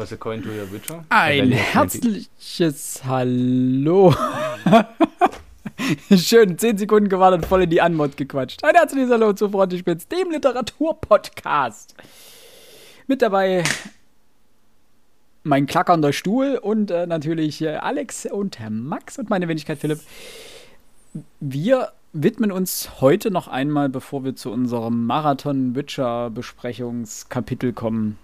Toss a coin to your Witcher. Ein herzliches Hallo. Schön, 10 Sekunden gewartet, voll in die Anmod gequatscht. Ein herzliches Hallo zu Frontispitz, dem Literaturpodcast. Mit dabei mein klackernder Stuhl und äh, natürlich äh, Alex und Herr Max und meine Wenigkeit Philipp. Wir widmen uns heute noch einmal, bevor wir zu unserem Marathon-Witcher-Besprechungskapitel kommen,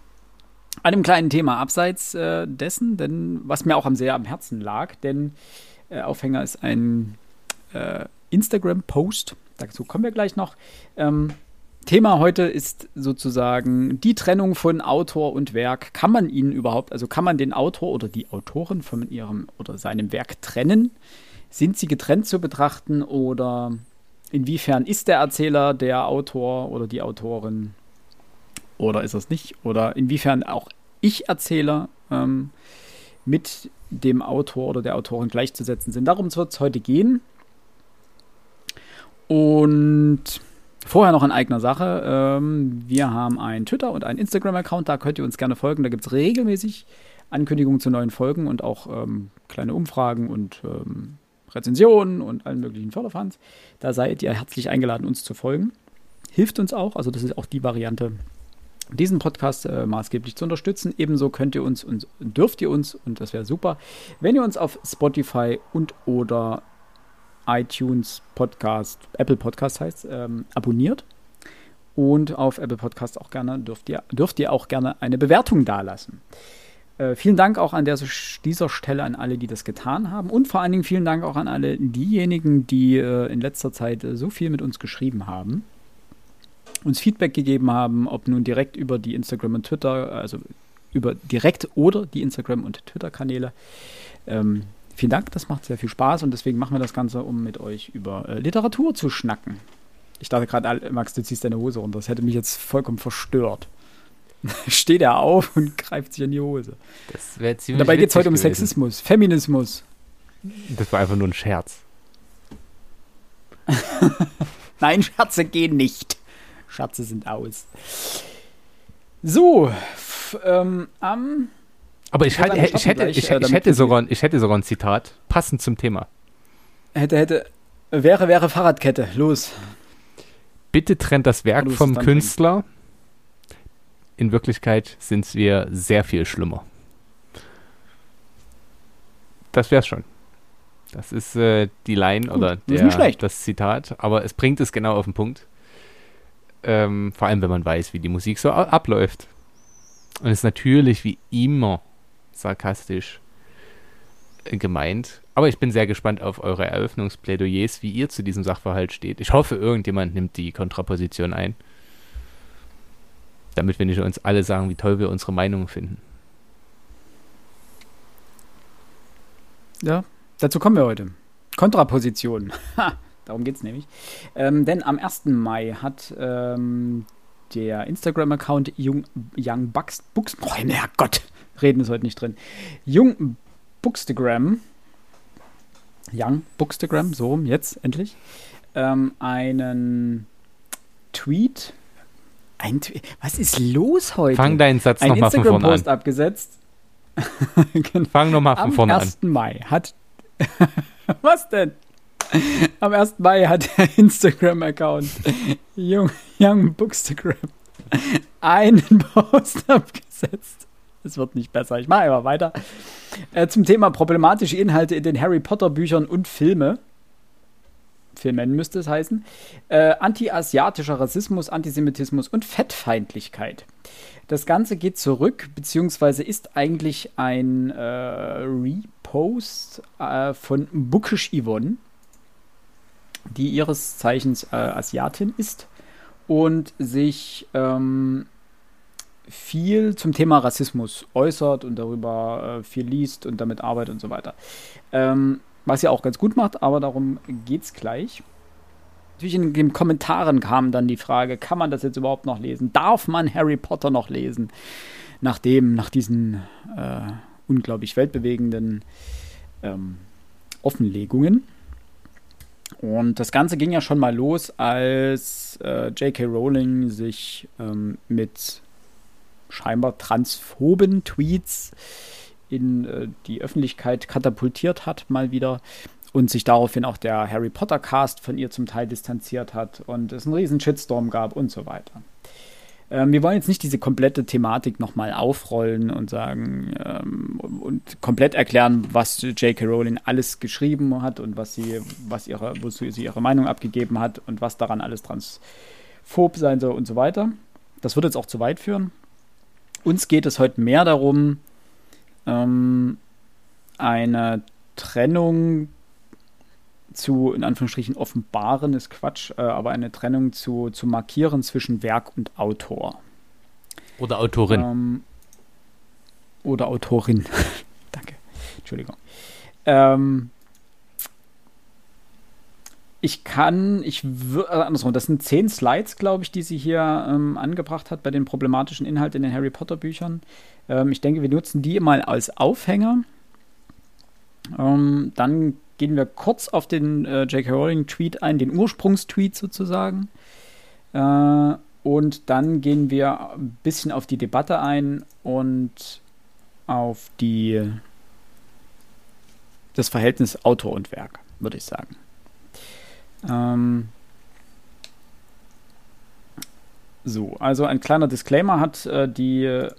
einem kleinen Thema abseits äh, dessen, denn was mir auch am sehr am Herzen lag, denn äh, Aufhänger ist ein äh, Instagram-Post, dazu kommen wir gleich noch. Ähm, Thema heute ist sozusagen die Trennung von Autor und Werk. Kann man ihn überhaupt, also kann man den Autor oder die Autorin von ihrem oder seinem Werk trennen? Sind sie getrennt zu betrachten oder inwiefern ist der Erzähler der Autor oder die Autorin oder ist es nicht? Oder inwiefern auch Ich-Erzähler ähm, mit dem Autor oder der Autorin gleichzusetzen sind. Darum wird es heute gehen. Und vorher noch in eigener Sache. Ähm, wir haben einen Twitter- und einen Instagram-Account, da könnt ihr uns gerne folgen. Da gibt es regelmäßig Ankündigungen zu neuen Folgen und auch ähm, kleine Umfragen und ähm, Rezensionen und allen möglichen Förderfans. Da seid ihr herzlich eingeladen, uns zu folgen. Hilft uns auch, also das ist auch die Variante, diesen Podcast äh, maßgeblich zu unterstützen. Ebenso könnt ihr uns und dürft ihr uns, und das wäre super, wenn ihr uns auf Spotify und oder iTunes Podcast, Apple Podcast heißt, ähm, abonniert. Und auf Apple Podcast auch gerne dürft ihr, dürft ihr auch gerne eine Bewertung dalassen. Äh, vielen Dank auch an der, dieser Stelle an alle, die das getan haben. Und vor allen Dingen vielen Dank auch an alle diejenigen, die äh, in letzter Zeit äh, so viel mit uns geschrieben haben uns Feedback gegeben haben, ob nun direkt über die Instagram und Twitter, also über direkt oder die Instagram und Twitter-Kanäle. Ähm, vielen Dank, das macht sehr viel Spaß und deswegen machen wir das Ganze, um mit euch über äh, Literatur zu schnacken. Ich dachte gerade, Max, du ziehst deine Hose runter. Das hätte mich jetzt vollkommen verstört. Steht er auf und greift sich in die Hose. Das wäre ziemlich Dabei geht es heute um gewesen. Sexismus, Feminismus. Das war einfach nur ein Scherz. Nein, Scherze gehen nicht. Schatze sind aus. So, ähm, am. Aber ich, halt, ich, hätte, gleich, ich, äh, ich, hätte sogar, ich hätte sogar ein Zitat, passend zum Thema. Hätte, hätte. Wäre, wäre Fahrradkette. Los. Bitte trennt das Werk vom Künstler. In Wirklichkeit sind wir sehr viel schlimmer. Das wär's schon. Das ist äh, die Line Gut, oder der, das Zitat, aber es bringt es genau auf den Punkt. Ähm, vor allem, wenn man weiß, wie die Musik so abläuft. Und ist natürlich wie immer sarkastisch äh, gemeint. Aber ich bin sehr gespannt auf eure Eröffnungsplädoyers, wie ihr zu diesem Sachverhalt steht. Ich hoffe, irgendjemand nimmt die Kontraposition ein. Damit wir nicht uns alle sagen, wie toll wir unsere Meinung finden. Ja, dazu kommen wir heute. Kontraposition. Darum geht es nämlich. Ähm, denn am 1. Mai hat ähm, der Instagram-Account Young, Young Bucks, Books, oh, Gott, reden ist heute nicht drin. Jung Bookstagram, Young Bookstagram, so rum, jetzt endlich, ähm, einen Tweet. Ein Tweet. Was ist los heute? Fang deinen Satz nochmal von vorne an. Post abgesetzt. genau. Fang nochmal von vorne an. Am 1. Mai hat. was denn? Am 1. Mai hat der Instagram-Account Young, Young Bookstagram einen Post abgesetzt. Es wird nicht besser. Ich mache einfach weiter. Äh, zum Thema problematische Inhalte in den Harry Potter Büchern und Filme. Filmen müsste es heißen. Äh, Anti-asiatischer Rassismus, Antisemitismus und Fettfeindlichkeit. Das Ganze geht zurück, beziehungsweise ist eigentlich ein äh, Repost äh, von Bookish Yvonne die ihres Zeichens äh, Asiatin ist und sich ähm, viel zum Thema Rassismus äußert und darüber äh, viel liest und damit arbeitet und so weiter. Ähm, was sie auch ganz gut macht, aber darum geht es gleich. Natürlich in den Kommentaren kam dann die Frage, kann man das jetzt überhaupt noch lesen? Darf man Harry Potter noch lesen? Nachdem, nach diesen äh, unglaublich weltbewegenden ähm, Offenlegungen. Und das Ganze ging ja schon mal los, als äh, J.K. Rowling sich ähm, mit scheinbar transphoben Tweets in äh, die Öffentlichkeit katapultiert hat, mal wieder. Und sich daraufhin auch der Harry Potter Cast von ihr zum Teil distanziert hat und es einen riesen Shitstorm gab und so weiter. Ähm, wir wollen jetzt nicht diese komplette Thematik nochmal aufrollen und sagen ähm, und komplett erklären, was J.K. Rowling alles geschrieben hat und was sie, was ihre, wozu sie ihre Meinung abgegeben hat und was daran alles transphob sein soll und so weiter. Das wird jetzt auch zu weit führen. Uns geht es heute mehr darum, ähm, eine Trennung zu, in Anführungsstrichen, offenbaren ist Quatsch, äh, aber eine Trennung zu, zu markieren zwischen Werk und Autor. Oder Autorin. Ähm, oder Autorin. Danke. Entschuldigung. Ähm, ich kann, ich würde, äh, andersrum, das sind zehn Slides, glaube ich, die sie hier ähm, angebracht hat bei den problematischen Inhalten in den Harry Potter Büchern. Ähm, ich denke, wir nutzen die mal als Aufhänger. Ähm, dann gehen wir kurz auf den äh, J.K. Rowling-Tweet ein, den Ursprungstweet sozusagen. Äh, und dann gehen wir ein bisschen auf die Debatte ein und auf die, das Verhältnis Autor und Werk, würde ich sagen. Ähm, so, also ein kleiner Disclaimer hat äh, die äh,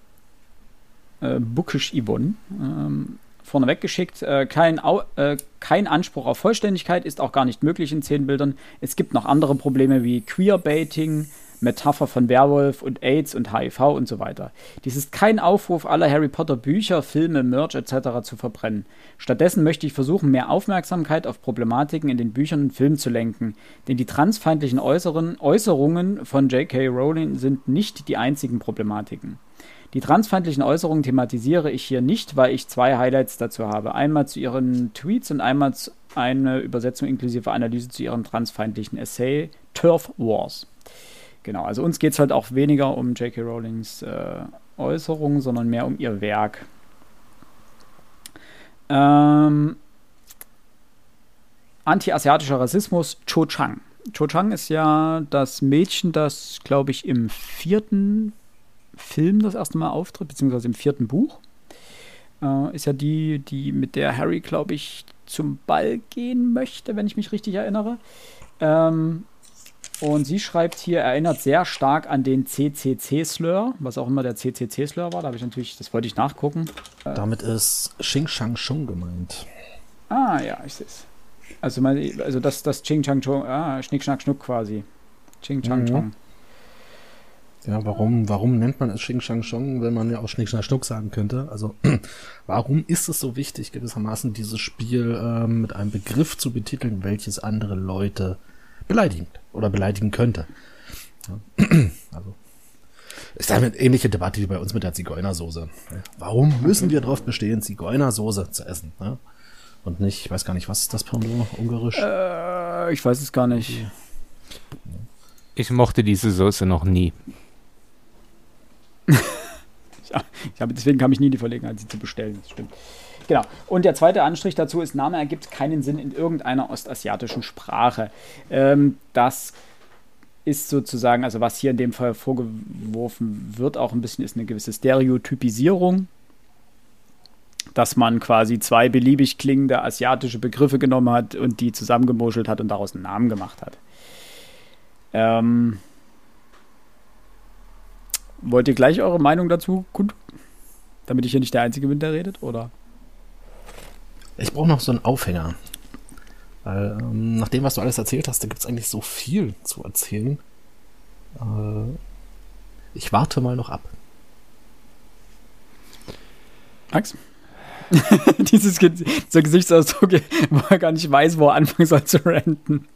Bookish Yvonne ähm, vorneweg geschickt. Äh, kein, äh, kein Anspruch auf Vollständigkeit ist auch gar nicht möglich in zehn Bildern. Es gibt noch andere Probleme wie Queerbaiting, Metapher von Werwolf und AIDS und HIV und so weiter. Dies ist kein Aufruf, alle Harry Potter Bücher, Filme, Merch etc. zu verbrennen. Stattdessen möchte ich versuchen, mehr Aufmerksamkeit auf Problematiken in den Büchern und Filmen zu lenken, denn die transfeindlichen Äußerungen von J.K. Rowling sind nicht die einzigen Problematiken. Die transfeindlichen Äußerungen thematisiere ich hier nicht, weil ich zwei Highlights dazu habe. Einmal zu ihren Tweets und einmal eine Übersetzung inklusive Analyse zu ihrem transfeindlichen Essay Turf Wars. Genau, also uns geht es halt auch weniger um J.K. Rowlings äh, Äußerungen, sondern mehr um ihr Werk. Ähm, Anti-asiatischer Rassismus, Cho Chang. Cho Chang ist ja das Mädchen, das, glaube ich, im vierten Film das erste Mal auftritt, beziehungsweise im vierten Buch. Äh, ist ja die, die mit der Harry, glaube ich, zum Ball gehen möchte, wenn ich mich richtig erinnere. Ähm, und sie schreibt hier, erinnert sehr stark an den CCC-Slur, was auch immer der CCC-Slur war. Da habe ich natürlich, das wollte ich nachgucken. Äh, Damit ist Xing Shang Shung gemeint. Ah, ja, ich sehe es. Also, also das, das Ching Chang Chong, ah, Schnick Schnack Schnuck quasi. Ching Chang mhm. Ja, warum, warum nennt man es Xing Shang Shong, wenn man ja auch Schnick Schnack Schnuck sagen könnte? Also, warum ist es so wichtig, gewissermaßen dieses Spiel ähm, mit einem Begriff zu betiteln, welches andere Leute beleidigt oder beleidigen könnte? Ja. Also, ist eine ähnliche Debatte wie bei uns mit der Zigeunersoße. Warum müssen wir darauf bestehen, Zigeunersoße zu essen? Ne? Und nicht, ich weiß gar nicht, was ist das Pendant, ungarisch? Äh, ich weiß es gar nicht. Ich mochte diese Soße noch nie. ich habe, deswegen kam ich nie in die Verlegenheit, sie zu bestellen. Das stimmt. Genau. Und der zweite Anstrich dazu ist, Name ergibt keinen Sinn in irgendeiner ostasiatischen Sprache. Ähm, das ist sozusagen, also was hier in dem Fall vorgeworfen wird, auch ein bisschen ist eine gewisse Stereotypisierung. Dass man quasi zwei beliebig klingende asiatische Begriffe genommen hat und die zusammengemuschelt hat und daraus einen Namen gemacht hat. Ähm, Wollt ihr gleich eure Meinung dazu kund? Damit ich hier nicht der Einzige bin, der redet, oder? Ich brauche noch so einen Aufhänger. Weil, ähm, nach dem, was du alles erzählt hast, da gibt es eigentlich so viel zu erzählen. Äh, ich warte mal noch ab. Max? Dieses dieser Gesichtsausdruck, wo er gar nicht weiß, wo er anfangen soll zu ranten.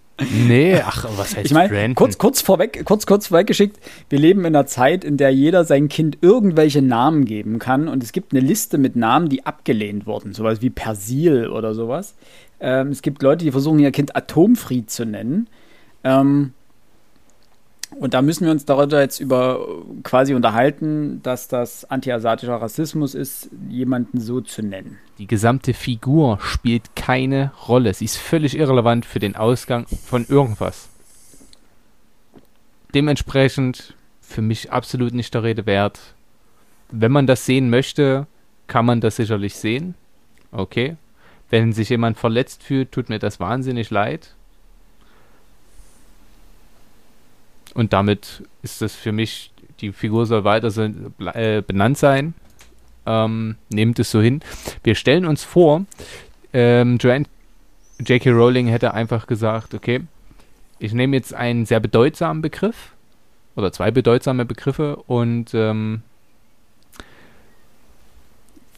Nee, ach, was heißt Ich meine, kurz, kurz vorweg, kurz, kurz vorweggeschickt, wir leben in einer Zeit, in der jeder sein Kind irgendwelche Namen geben kann und es gibt eine Liste mit Namen, die abgelehnt wurden, sowas wie Persil oder sowas. Ähm, es gibt Leute, die versuchen, ihr Kind Atomfried zu nennen. Ähm, und da müssen wir uns darüber jetzt über quasi unterhalten, dass das antiasiatischer Rassismus ist, jemanden so zu nennen. Die gesamte Figur spielt keine Rolle. Sie ist völlig irrelevant für den Ausgang von irgendwas. Dementsprechend für mich absolut nicht der Rede wert. wenn man das sehen möchte, kann man das sicherlich sehen. Okay. Wenn sich jemand verletzt fühlt, tut mir das wahnsinnig leid. Und damit ist das für mich, die Figur soll weiter so, äh, benannt sein. Ähm, nehmt es so hin. Wir stellen uns vor, ähm, J.K. Rowling hätte einfach gesagt, okay, ich nehme jetzt einen sehr bedeutsamen Begriff oder zwei bedeutsame Begriffe und ähm,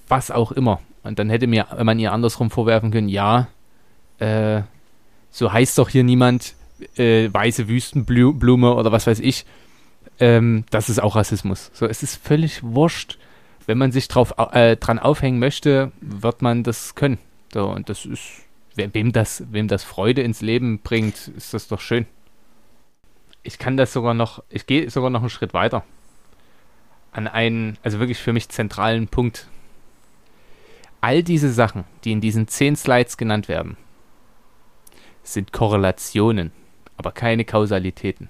was auch immer. Und dann hätte mir man ihr andersrum vorwerfen können, ja, äh, so heißt doch hier niemand äh, weiße Wüstenblume oder was weiß ich. Ähm, das ist auch Rassismus. So, es ist völlig wurscht. Wenn man sich drauf, äh, dran aufhängen möchte, wird man das können. So, und das ist, wem das, wem das Freude ins Leben bringt, ist das doch schön. Ich kann das sogar noch, ich gehe sogar noch einen Schritt weiter. An einen, also wirklich für mich zentralen Punkt all diese Sachen, die in diesen zehn Slides genannt werden, sind Korrelationen, aber keine Kausalitäten.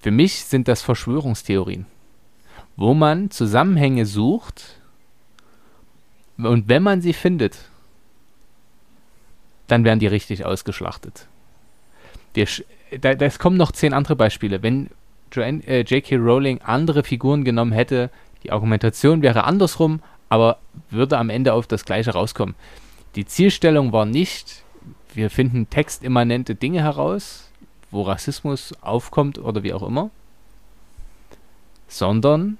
Für mich sind das Verschwörungstheorien, wo man Zusammenhänge sucht und wenn man sie findet, dann werden die richtig ausgeschlachtet. Es kommen noch zehn andere Beispiele. Wenn J.K. Äh, Rowling andere Figuren genommen hätte, die Argumentation wäre andersrum, aber würde am Ende auf das Gleiche rauskommen. Die Zielstellung war nicht, wir finden textimmanente Dinge heraus, wo Rassismus aufkommt oder wie auch immer, sondern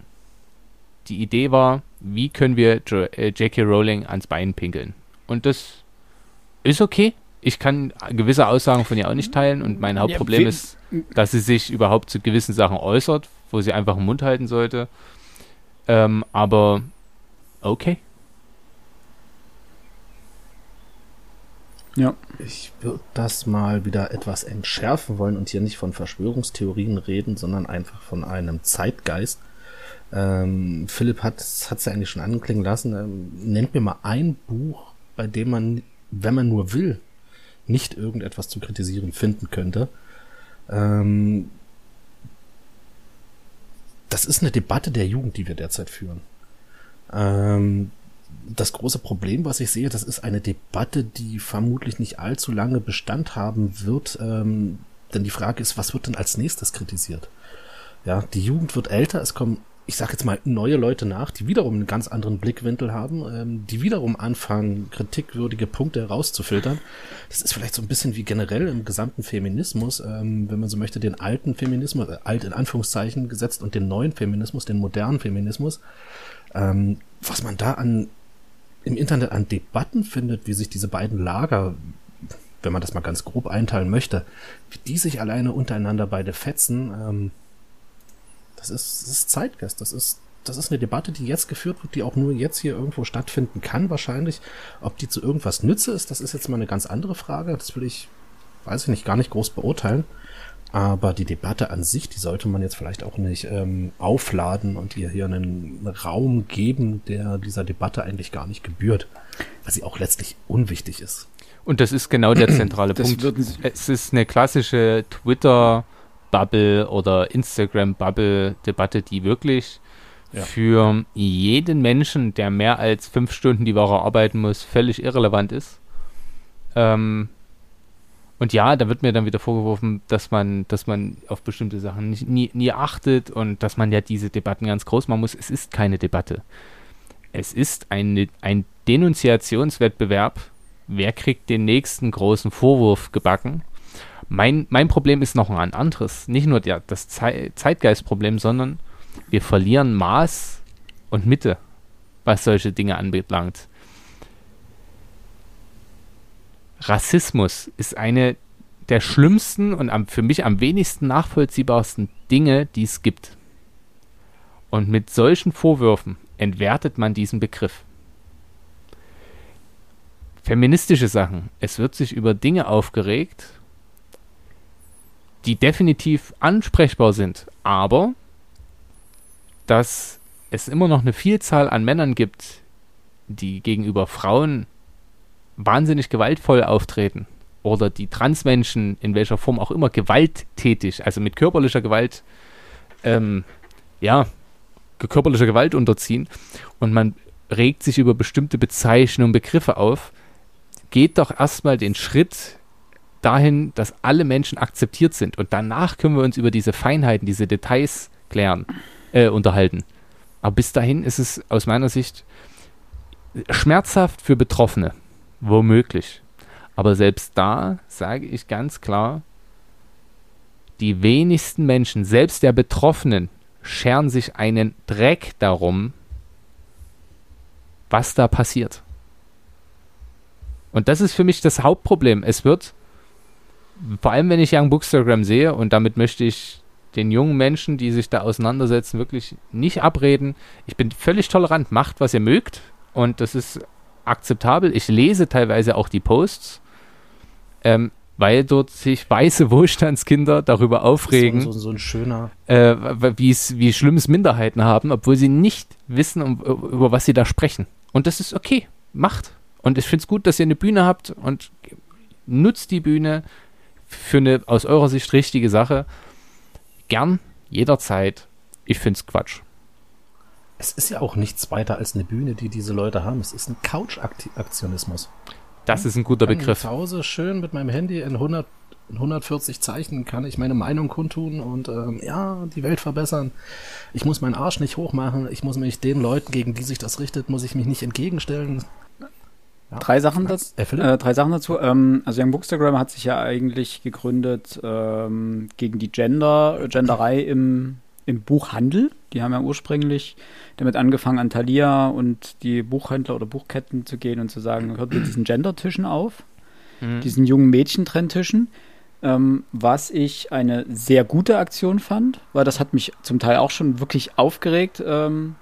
die Idee war, wie können wir J.K. Äh, Rowling ans Bein pinkeln. Und das ist okay. Ich kann gewisse Aussagen von ihr auch nicht teilen und mein Hauptproblem ja, ist, dass sie sich überhaupt zu gewissen Sachen äußert, wo sie einfach den Mund halten sollte. Ähm, aber Okay. Ja. Ich würde das mal wieder etwas entschärfen wollen und hier nicht von Verschwörungstheorien reden, sondern einfach von einem Zeitgeist. Ähm, Philipp hat es ja eigentlich schon anklingen lassen. Ähm, nennt mir mal ein Buch, bei dem man, wenn man nur will, nicht irgendetwas zu kritisieren finden könnte. Ähm, das ist eine Debatte der Jugend, die wir derzeit führen. Ähm, das große Problem, was ich sehe, das ist eine Debatte, die vermutlich nicht allzu lange Bestand haben wird. Ähm, denn die Frage ist, was wird denn als nächstes kritisiert? Ja, die Jugend wird älter, es kommen ich sage jetzt mal, neue Leute nach, die wiederum einen ganz anderen Blickwinkel haben, ähm, die wiederum anfangen, kritikwürdige Punkte herauszufiltern. Das ist vielleicht so ein bisschen wie generell im gesamten Feminismus, ähm, wenn man so möchte, den alten Feminismus, äh, alt in Anführungszeichen gesetzt und den neuen Feminismus, den modernen Feminismus. Ähm, was man da an im Internet an Debatten findet, wie sich diese beiden Lager, wenn man das mal ganz grob einteilen möchte, wie die sich alleine untereinander beide fetzen, ähm, das ist, das ist Zeitgeist. Das ist, das ist eine Debatte, die jetzt geführt wird, die auch nur jetzt hier irgendwo stattfinden kann, wahrscheinlich. Ob die zu irgendwas nütze ist, das ist jetzt mal eine ganz andere Frage. Das will ich, weiß ich nicht, gar nicht groß beurteilen. Aber die Debatte an sich, die sollte man jetzt vielleicht auch nicht ähm, aufladen und ihr hier einen Raum geben, der dieser Debatte eigentlich gar nicht gebührt, weil sie auch letztlich unwichtig ist. Und das ist genau der zentrale Punkt. Es ist eine klassische Twitter- Bubble oder Instagram-Bubble-Debatte, die wirklich ja. für jeden Menschen, der mehr als fünf Stunden die Woche arbeiten muss, völlig irrelevant ist. Ähm, und ja, da wird mir dann wieder vorgeworfen, dass man, dass man auf bestimmte Sachen nicht, nie, nie achtet und dass man ja diese Debatten ganz groß machen muss. Es ist keine Debatte. Es ist ein, ein Denunziationswettbewerb. Wer kriegt den nächsten großen Vorwurf gebacken? Mein, mein Problem ist noch ein anderes. Nicht nur der, das Ze Zeitgeistproblem, sondern wir verlieren Maß und Mitte, was solche Dinge anbelangt. Rassismus ist eine der schlimmsten und am, für mich am wenigsten nachvollziehbarsten Dinge, die es gibt. Und mit solchen Vorwürfen entwertet man diesen Begriff. Feministische Sachen. Es wird sich über Dinge aufgeregt, die definitiv ansprechbar sind, aber dass es immer noch eine Vielzahl an Männern gibt, die gegenüber Frauen wahnsinnig gewaltvoll auftreten oder die Transmenschen in welcher Form auch immer gewalttätig, also mit körperlicher Gewalt, ähm, ja, körperlicher Gewalt unterziehen und man regt sich über bestimmte Bezeichnungen, Begriffe auf, geht doch erstmal den Schritt dahin, dass alle Menschen akzeptiert sind und danach können wir uns über diese Feinheiten, diese Details klären, äh, unterhalten. Aber bis dahin ist es aus meiner Sicht schmerzhaft für Betroffene, womöglich. Aber selbst da sage ich ganz klar, die wenigsten Menschen, selbst der Betroffenen, scheren sich einen Dreck darum, was da passiert. Und das ist für mich das Hauptproblem. Es wird, vor allem wenn ich Young Bookstagram sehe, und damit möchte ich den jungen Menschen, die sich da auseinandersetzen, wirklich nicht abreden. Ich bin völlig tolerant, macht, was ihr mögt. Und das ist akzeptabel. Ich lese teilweise auch die Posts. Ähm, weil dort sich weiße Wohlstandskinder darüber aufregen, so, so, so ein schöner, äh, wie schlimm es Minderheiten haben, obwohl sie nicht wissen, um, über was sie da sprechen. Und das ist okay, macht. Und ich finde es gut, dass ihr eine Bühne habt und nutzt die Bühne für eine aus eurer Sicht richtige Sache. Gern, jederzeit. Ich finde es Quatsch. Es ist ja auch nichts weiter als eine Bühne, die diese Leute haben. Es ist ein Couch-Aktionismus. Das ist ein guter Begriff. Zu Hause schön mit meinem Handy in 100, 140 Zeichen kann ich meine Meinung kundtun und ähm, ja, die Welt verbessern. Ich muss meinen Arsch nicht hochmachen. Ich muss mich den Leuten, gegen die sich das richtet, muss ich mich nicht entgegenstellen. Ja. Drei Sachen, das, äh, äh, drei Sachen dazu. Ähm, also Young Bookstagram hat sich ja eigentlich gegründet ähm, gegen die Gender, Genderei im, im Buchhandel. Die haben ja ursprünglich damit angefangen, an Thalia und die Buchhändler oder Buchketten zu gehen und zu sagen, hört mit diesen Gender-Tischen auf, mhm. diesen jungen Mädchentrendtischen. Ähm, was ich eine sehr gute Aktion fand, weil das hat mich zum Teil auch schon wirklich aufgeregt. Ähm,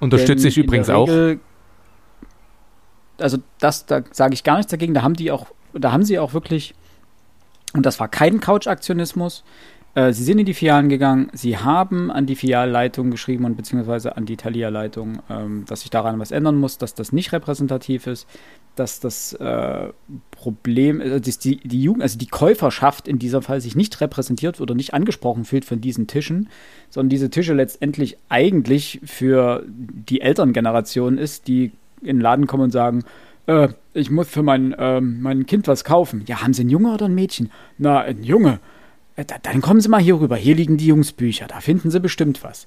Unterstütze ich übrigens Regel, auch. Also das, da sage ich gar nichts dagegen. Da haben die auch, da haben sie auch wirklich, und das war kein Couch-Aktionismus, äh, sie sind in die Filialen gegangen, sie haben an die Filialleitung geschrieben und beziehungsweise an die Thalia-Leitung, ähm, dass sich daran was ändern muss, dass das nicht repräsentativ ist, dass das äh, Problem, äh, dass die, die Jugend, also die Käuferschaft in diesem Fall sich nicht repräsentiert oder nicht angesprochen fühlt von diesen Tischen, sondern diese Tische letztendlich eigentlich für die Elterngeneration ist, die in den Laden kommen und sagen, äh, ich muss für mein, äh, mein Kind was kaufen. Ja, haben Sie einen Junge oder ein Mädchen? Na, ein Junge. Äh, dann kommen Sie mal hier rüber. Hier liegen die Jungsbücher. Da finden Sie bestimmt was.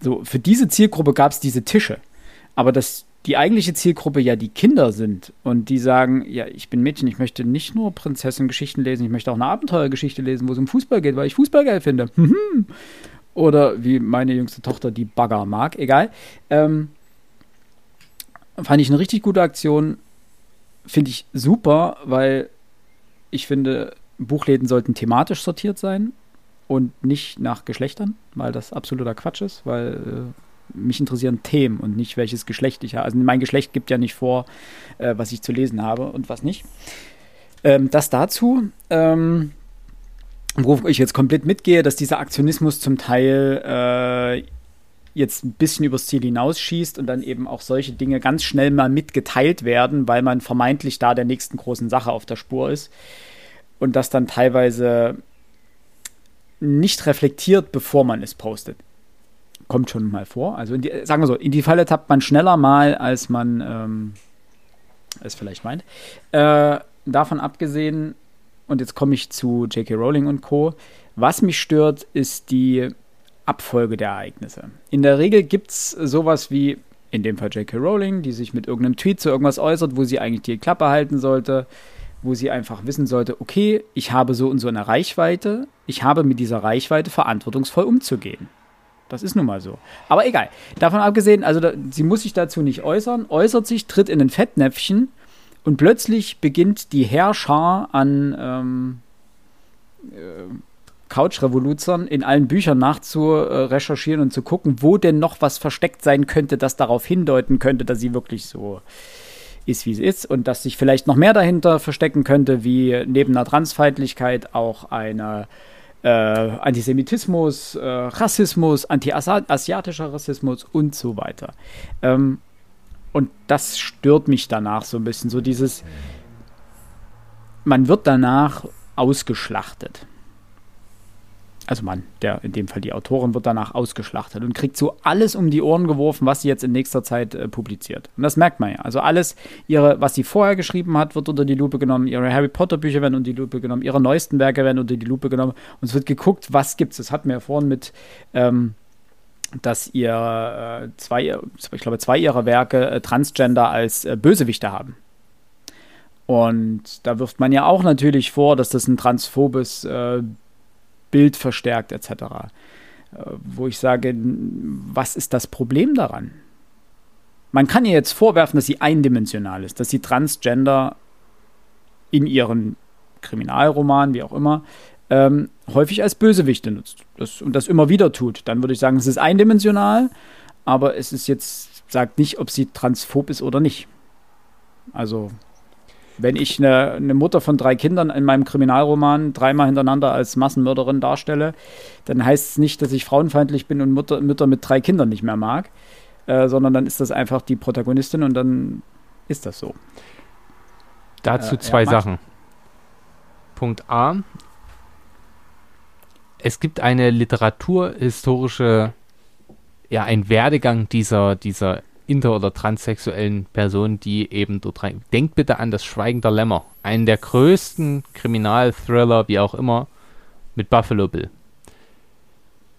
So, für diese Zielgruppe gab es diese Tische. Aber dass die eigentliche Zielgruppe ja die Kinder sind und die sagen, ja, ich bin Mädchen, ich möchte nicht nur Prinzessin-Geschichten lesen, ich möchte auch eine Abenteuergeschichte lesen, wo es um Fußball geht, weil ich Fußball geil finde. Oder wie meine jüngste Tochter die Bagger mag, egal. Ähm, fand ich eine richtig gute Aktion. Finde ich super, weil ich finde, Buchläden sollten thematisch sortiert sein und nicht nach Geschlechtern, weil das absoluter Quatsch ist, weil äh, mich interessieren Themen und nicht welches Geschlecht ich habe. Also mein Geschlecht gibt ja nicht vor, äh, was ich zu lesen habe und was nicht. Ähm, das dazu, ähm, wo ich jetzt komplett mitgehe, dass dieser Aktionismus zum Teil äh, jetzt ein bisschen übers Ziel hinausschießt und dann eben auch solche Dinge ganz schnell mal mitgeteilt werden, weil man vermeintlich da der nächsten großen Sache auf der Spur ist und das dann teilweise nicht reflektiert, bevor man es postet. Kommt schon mal vor. Also, die, sagen wir so, in die Falle tappt man schneller mal, als man ähm, es vielleicht meint. Äh, davon abgesehen, und jetzt komme ich zu J.K. Rowling und Co., was mich stört, ist die Abfolge der Ereignisse. In der Regel gibt es sowas wie, in dem Fall J.K. Rowling, die sich mit irgendeinem Tweet zu irgendwas äußert, wo sie eigentlich die Klappe halten sollte wo sie einfach wissen sollte, okay, ich habe so und so eine Reichweite, ich habe mit dieser Reichweite verantwortungsvoll umzugehen. Das ist nun mal so. Aber egal. Davon abgesehen, also da, sie muss sich dazu nicht äußern, äußert sich, tritt in ein Fettnäpfchen und plötzlich beginnt die Herrschar an ähm, äh, Couch-Revoluzern in allen Büchern nachzurecherchieren und zu gucken, wo denn noch was versteckt sein könnte, das darauf hindeuten könnte, dass sie wirklich so ist, wie es ist und dass sich vielleicht noch mehr dahinter verstecken könnte, wie neben einer Transfeindlichkeit auch eine äh, Antisemitismus, äh, Rassismus, anti-asiatischer Rassismus und so weiter. Ähm, und das stört mich danach so ein bisschen, so dieses, man wird danach ausgeschlachtet. Also Mann, der in dem Fall die Autorin, wird danach ausgeschlachtet und kriegt so alles um die Ohren geworfen, was sie jetzt in nächster Zeit äh, publiziert. Und das merkt man ja. Also alles, ihre, was sie vorher geschrieben hat, wird unter die Lupe genommen. Ihre Harry Potter Bücher werden unter die Lupe genommen. Ihre neuesten Werke werden unter die Lupe genommen. Und es wird geguckt, was gibt's. Das hatten wir ja vorhin mit, ähm, dass ihr äh, zwei, ich glaube, zwei ihrer Werke äh, Transgender als äh, Bösewichte haben. Und da wirft man ja auch natürlich vor, dass das ein transphobes äh, Bild verstärkt etc. Äh, wo ich sage, was ist das Problem daran? Man kann ihr jetzt vorwerfen, dass sie eindimensional ist, dass sie Transgender in ihren Kriminalromanen, wie auch immer, ähm, häufig als Bösewichte nutzt das, und das immer wieder tut. Dann würde ich sagen, es ist eindimensional, aber es ist jetzt, sagt nicht, ob sie transphob ist oder nicht. Also wenn ich eine, eine, Mutter von drei Kindern in meinem Kriminalroman dreimal hintereinander als Massenmörderin darstelle, dann heißt es nicht, dass ich frauenfeindlich bin und Mutter, Mütter mit drei Kindern nicht mehr mag, äh, sondern dann ist das einfach die Protagonistin und dann ist das so. Dazu äh, zwei ja, Sachen. Punkt A. Es gibt eine literaturhistorische, ja, ein Werdegang dieser, dieser inter- oder transsexuellen Personen, die eben dort rein. Denkt bitte an das Schweigen der Lämmer, einen der größten Kriminalthriller, wie auch immer, mit Buffalo Bill.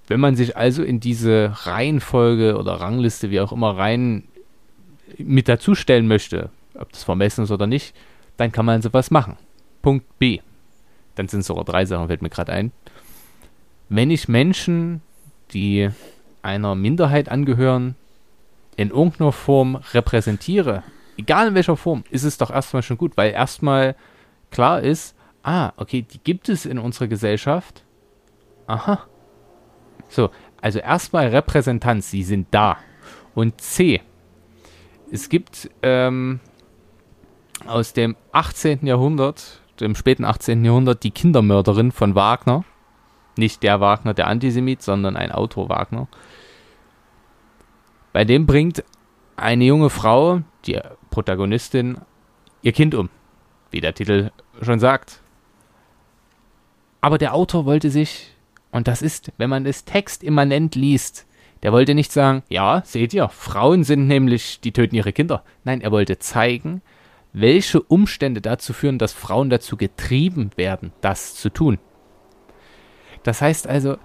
Wenn man sich also in diese Reihenfolge oder Rangliste, wie auch immer, rein mit dazustellen möchte, ob das vermessen ist oder nicht, dann kann man sowas machen. Punkt B. Dann sind es sogar drei Sachen, fällt mir gerade ein. Wenn ich Menschen, die einer Minderheit angehören, in irgendeiner Form repräsentiere, egal in welcher Form, ist es doch erstmal schon gut, weil erstmal klar ist, ah, okay, die gibt es in unserer Gesellschaft. Aha. So, also erstmal Repräsentanz, sie sind da. Und C, es gibt ähm, aus dem 18. Jahrhundert, dem späten 18. Jahrhundert, die Kindermörderin von Wagner. Nicht der Wagner, der Antisemit, sondern ein Autor Wagner. Bei dem bringt eine junge Frau, die Protagonistin, ihr Kind um, wie der Titel schon sagt. Aber der Autor wollte sich, und das ist, wenn man es textimmanent liest, der wollte nicht sagen, ja, seht ihr, Frauen sind nämlich, die töten ihre Kinder. Nein, er wollte zeigen, welche Umstände dazu führen, dass Frauen dazu getrieben werden, das zu tun. Das heißt also,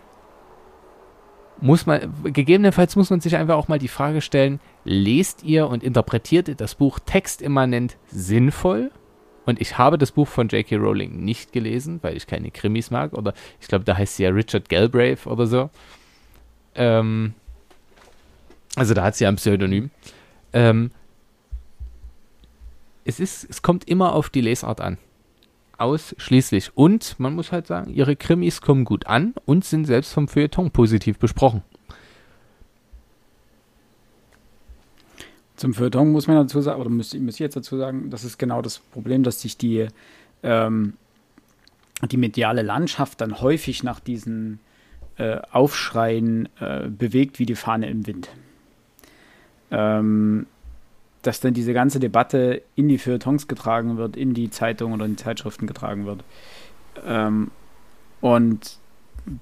muss man, gegebenenfalls muss man sich einfach auch mal die Frage stellen, lest ihr und interpretiert ihr das Buch textimmanent sinnvoll? Und ich habe das Buch von J.K. Rowling nicht gelesen, weil ich keine Krimis mag. Oder ich glaube, da heißt sie ja Richard Galbraith oder so. Ähm, also da hat sie ja ein Pseudonym. Ähm, es, ist, es kommt immer auf die Lesart an. Ausschließlich. Und man muss halt sagen, ihre Krimis kommen gut an und sind selbst vom Feuilleton positiv besprochen. Zum Feuilleton muss man dazu sagen, oder müsste, ich jetzt dazu sagen, das ist genau das Problem, dass sich die, ähm, die mediale Landschaft dann häufig nach diesen äh, Aufschreien äh, bewegt wie die Fahne im Wind. Ähm, dass dann diese ganze Debatte in die Feuilletons getragen wird, in die Zeitungen oder in die Zeitschriften getragen wird. Ähm, und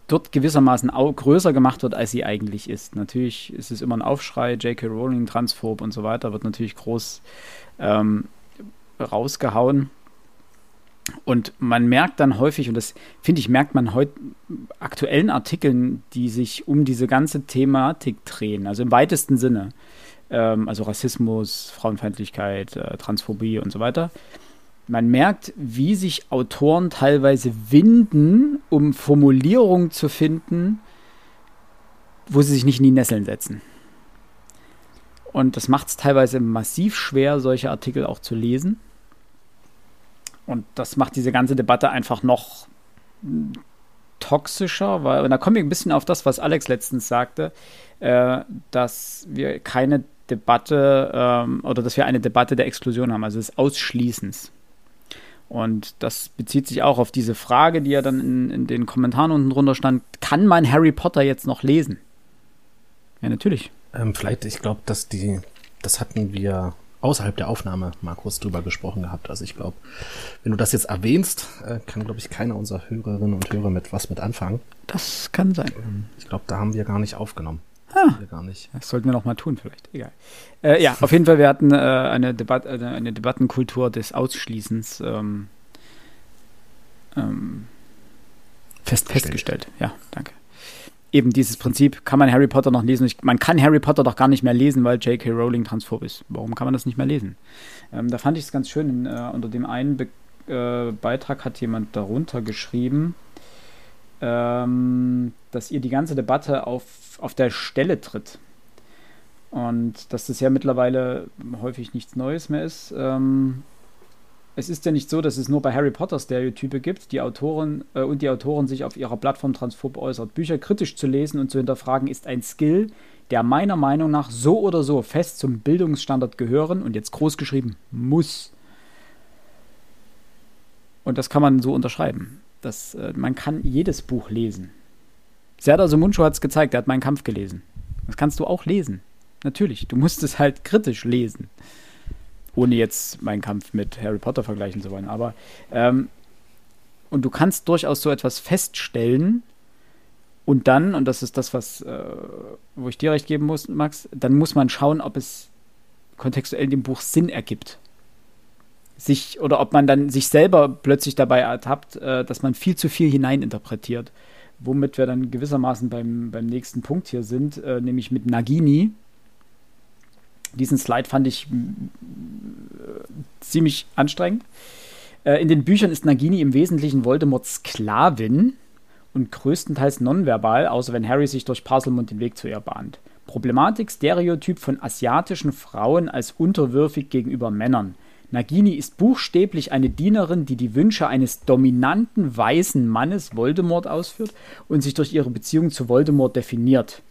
dort gewissermaßen auch größer gemacht wird, als sie eigentlich ist. Natürlich ist es immer ein Aufschrei, J.K. Rowling, transphob und so weiter, wird natürlich groß ähm, rausgehauen. Und man merkt dann häufig, und das finde ich, merkt man heute aktuellen Artikeln, die sich um diese ganze Thematik drehen, also im weitesten Sinne ähm, also Rassismus, Frauenfeindlichkeit, äh, Transphobie und so weiter. Man merkt, wie sich Autoren teilweise winden, um Formulierungen zu finden, wo sie sich nicht in die Nesseln setzen. Und das macht es teilweise massiv schwer, solche Artikel auch zu lesen. Und das macht diese ganze Debatte einfach noch toxischer, weil, und da komme ich ein bisschen auf das, was Alex letztens sagte, äh, dass wir keine Debatte ähm, oder dass wir eine Debatte der Exklusion haben, also des Ausschließens. Und das bezieht sich auch auf diese Frage, die ja dann in, in den Kommentaren unten drunter stand: Kann man Harry Potter jetzt noch lesen? Ja, natürlich. Ähm, vielleicht, ich glaube, dass die, das hatten wir außerhalb der Aufnahme, Markus, drüber gesprochen gehabt. Also ich glaube, wenn du das jetzt erwähnst, äh, kann, glaube ich, keiner unserer Hörerinnen und Hörer mit was mit anfangen. Das kann sein. Ich glaube, da haben wir gar nicht aufgenommen. Ah, gar nicht. Das sollten wir noch mal tun, vielleicht. Egal. Äh, ja, auf jeden Fall, wir hatten äh, eine, Debat äh, eine Debattenkultur des Ausschließens ähm, ähm, fest, festgestellt. Ja, danke. Eben dieses Prinzip, kann man Harry Potter noch lesen? Ich, man kann Harry Potter doch gar nicht mehr lesen, weil J.K. Rowling transphob ist. Warum kann man das nicht mehr lesen? Ähm, da fand ich es ganz schön. Äh, unter dem einen Be äh, Beitrag hat jemand darunter geschrieben, ähm, dass ihr die ganze Debatte auf, auf der Stelle tritt. Und dass das ja mittlerweile häufig nichts Neues mehr ist. Ähm, es ist ja nicht so, dass es nur bei Harry Potter Stereotype gibt, die Autoren äh, und die Autoren sich auf ihrer Plattform transphob äußert. Bücher kritisch zu lesen und zu hinterfragen ist ein Skill, der meiner Meinung nach so oder so fest zum Bildungsstandard gehören und jetzt groß geschrieben muss. Und das kann man so unterschreiben. Das, äh, man kann jedes Buch lesen. Serdar Sumunchu hat es gezeigt, er hat meinen Kampf gelesen. Das kannst du auch lesen. Natürlich, du musst es halt kritisch lesen ohne jetzt meinen Kampf mit Harry Potter vergleichen zu wollen. Aber ähm, und du kannst durchaus so etwas feststellen und dann, und das ist das, was, äh, wo ich dir recht geben muss, Max, dann muss man schauen, ob es kontextuell dem Buch Sinn ergibt. Sich, oder ob man dann sich selber plötzlich dabei ertappt, äh, dass man viel zu viel hineininterpretiert. Womit wir dann gewissermaßen beim, beim nächsten Punkt hier sind, äh, nämlich mit Nagini, diesen Slide fand ich äh, ziemlich anstrengend. Äh, in den Büchern ist Nagini im Wesentlichen Voldemorts Sklavin und größtenteils nonverbal, außer wenn Harry sich durch Parselmund den Weg zu ihr bahnt. Problematik, Stereotyp von asiatischen Frauen als unterwürfig gegenüber Männern. Nagini ist buchstäblich eine Dienerin, die die Wünsche eines dominanten weißen Mannes Voldemort ausführt und sich durch ihre Beziehung zu Voldemort definiert.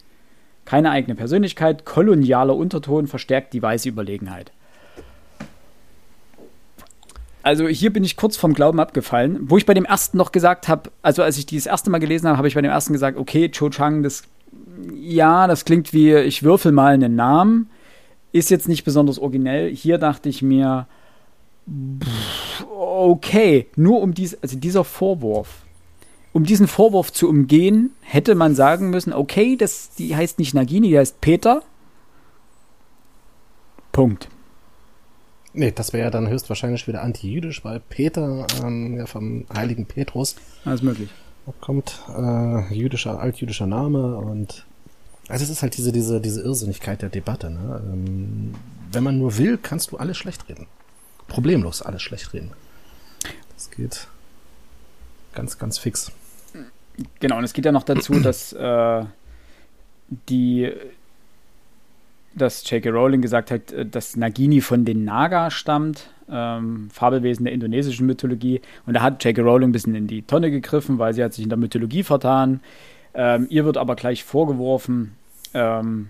Keine eigene Persönlichkeit, kolonialer Unterton verstärkt die weiße Überlegenheit. Also hier bin ich kurz vom Glauben abgefallen, wo ich bei dem ersten noch gesagt habe, also als ich dieses erste Mal gelesen habe, habe ich bei dem ersten gesagt, okay, Cho Chang, das ja, das klingt wie ich würfel mal einen Namen, ist jetzt nicht besonders originell. Hier dachte ich mir, okay, nur um dies, also dieser Vorwurf um diesen Vorwurf zu umgehen, hätte man sagen müssen, okay, das, die heißt nicht Nagini, die heißt Peter. Punkt. Nee, das wäre ja dann höchstwahrscheinlich wieder antijüdisch, weil Peter ähm, ja vom heiligen Petrus. Alles möglich. Kommt äh, jüdischer, altjüdischer Name und also es ist halt diese, diese, diese Irrsinnigkeit der Debatte. Ne? Ähm, wenn man nur will, kannst du alles schlecht reden. Problemlos alles schlecht reden. Das geht ganz, ganz fix. Genau, und es geht ja noch dazu, dass äh, die dass J.K. Rowling gesagt hat, äh, dass Nagini von den Naga stammt, ähm, Fabelwesen der indonesischen Mythologie. Und da hat J.K. Rowling ein bisschen in die Tonne gegriffen, weil sie hat sich in der Mythologie vertan. Ähm, ihr wird aber gleich vorgeworfen, ähm,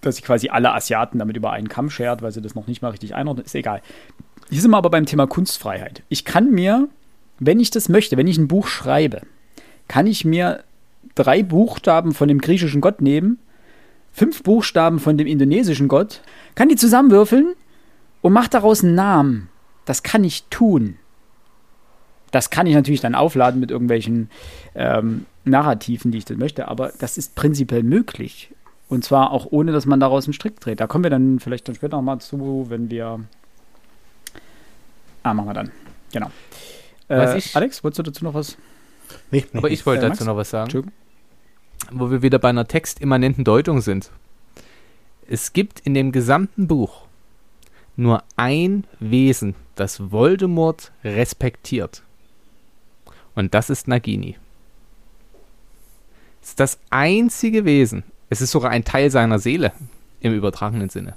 dass sie quasi alle Asiaten damit über einen Kamm schert, weil sie das noch nicht mal richtig einordnet. Ist egal. Hier sind wir aber beim Thema Kunstfreiheit. Ich kann mir, wenn ich das möchte, wenn ich ein Buch schreibe, kann ich mir drei Buchstaben von dem griechischen Gott nehmen, fünf Buchstaben von dem indonesischen Gott, kann die zusammenwürfeln und mache daraus einen Namen. Das kann ich tun. Das kann ich natürlich dann aufladen mit irgendwelchen ähm, Narrativen, die ich das möchte, aber das ist prinzipiell möglich. Und zwar auch ohne, dass man daraus einen Strick dreht. Da kommen wir dann vielleicht dann später nochmal zu, wenn wir. Ah, machen wir dann. Genau. Äh, Alex, wolltest du dazu noch was Nee, nee, Aber ich wollte äh, dazu noch was sagen. Wo wir wieder bei einer textimmanenten Deutung sind. Es gibt in dem gesamten Buch nur ein Wesen, das Voldemort respektiert. Und das ist Nagini. Es ist das einzige Wesen. Es ist sogar ein Teil seiner Seele im übertragenen Sinne.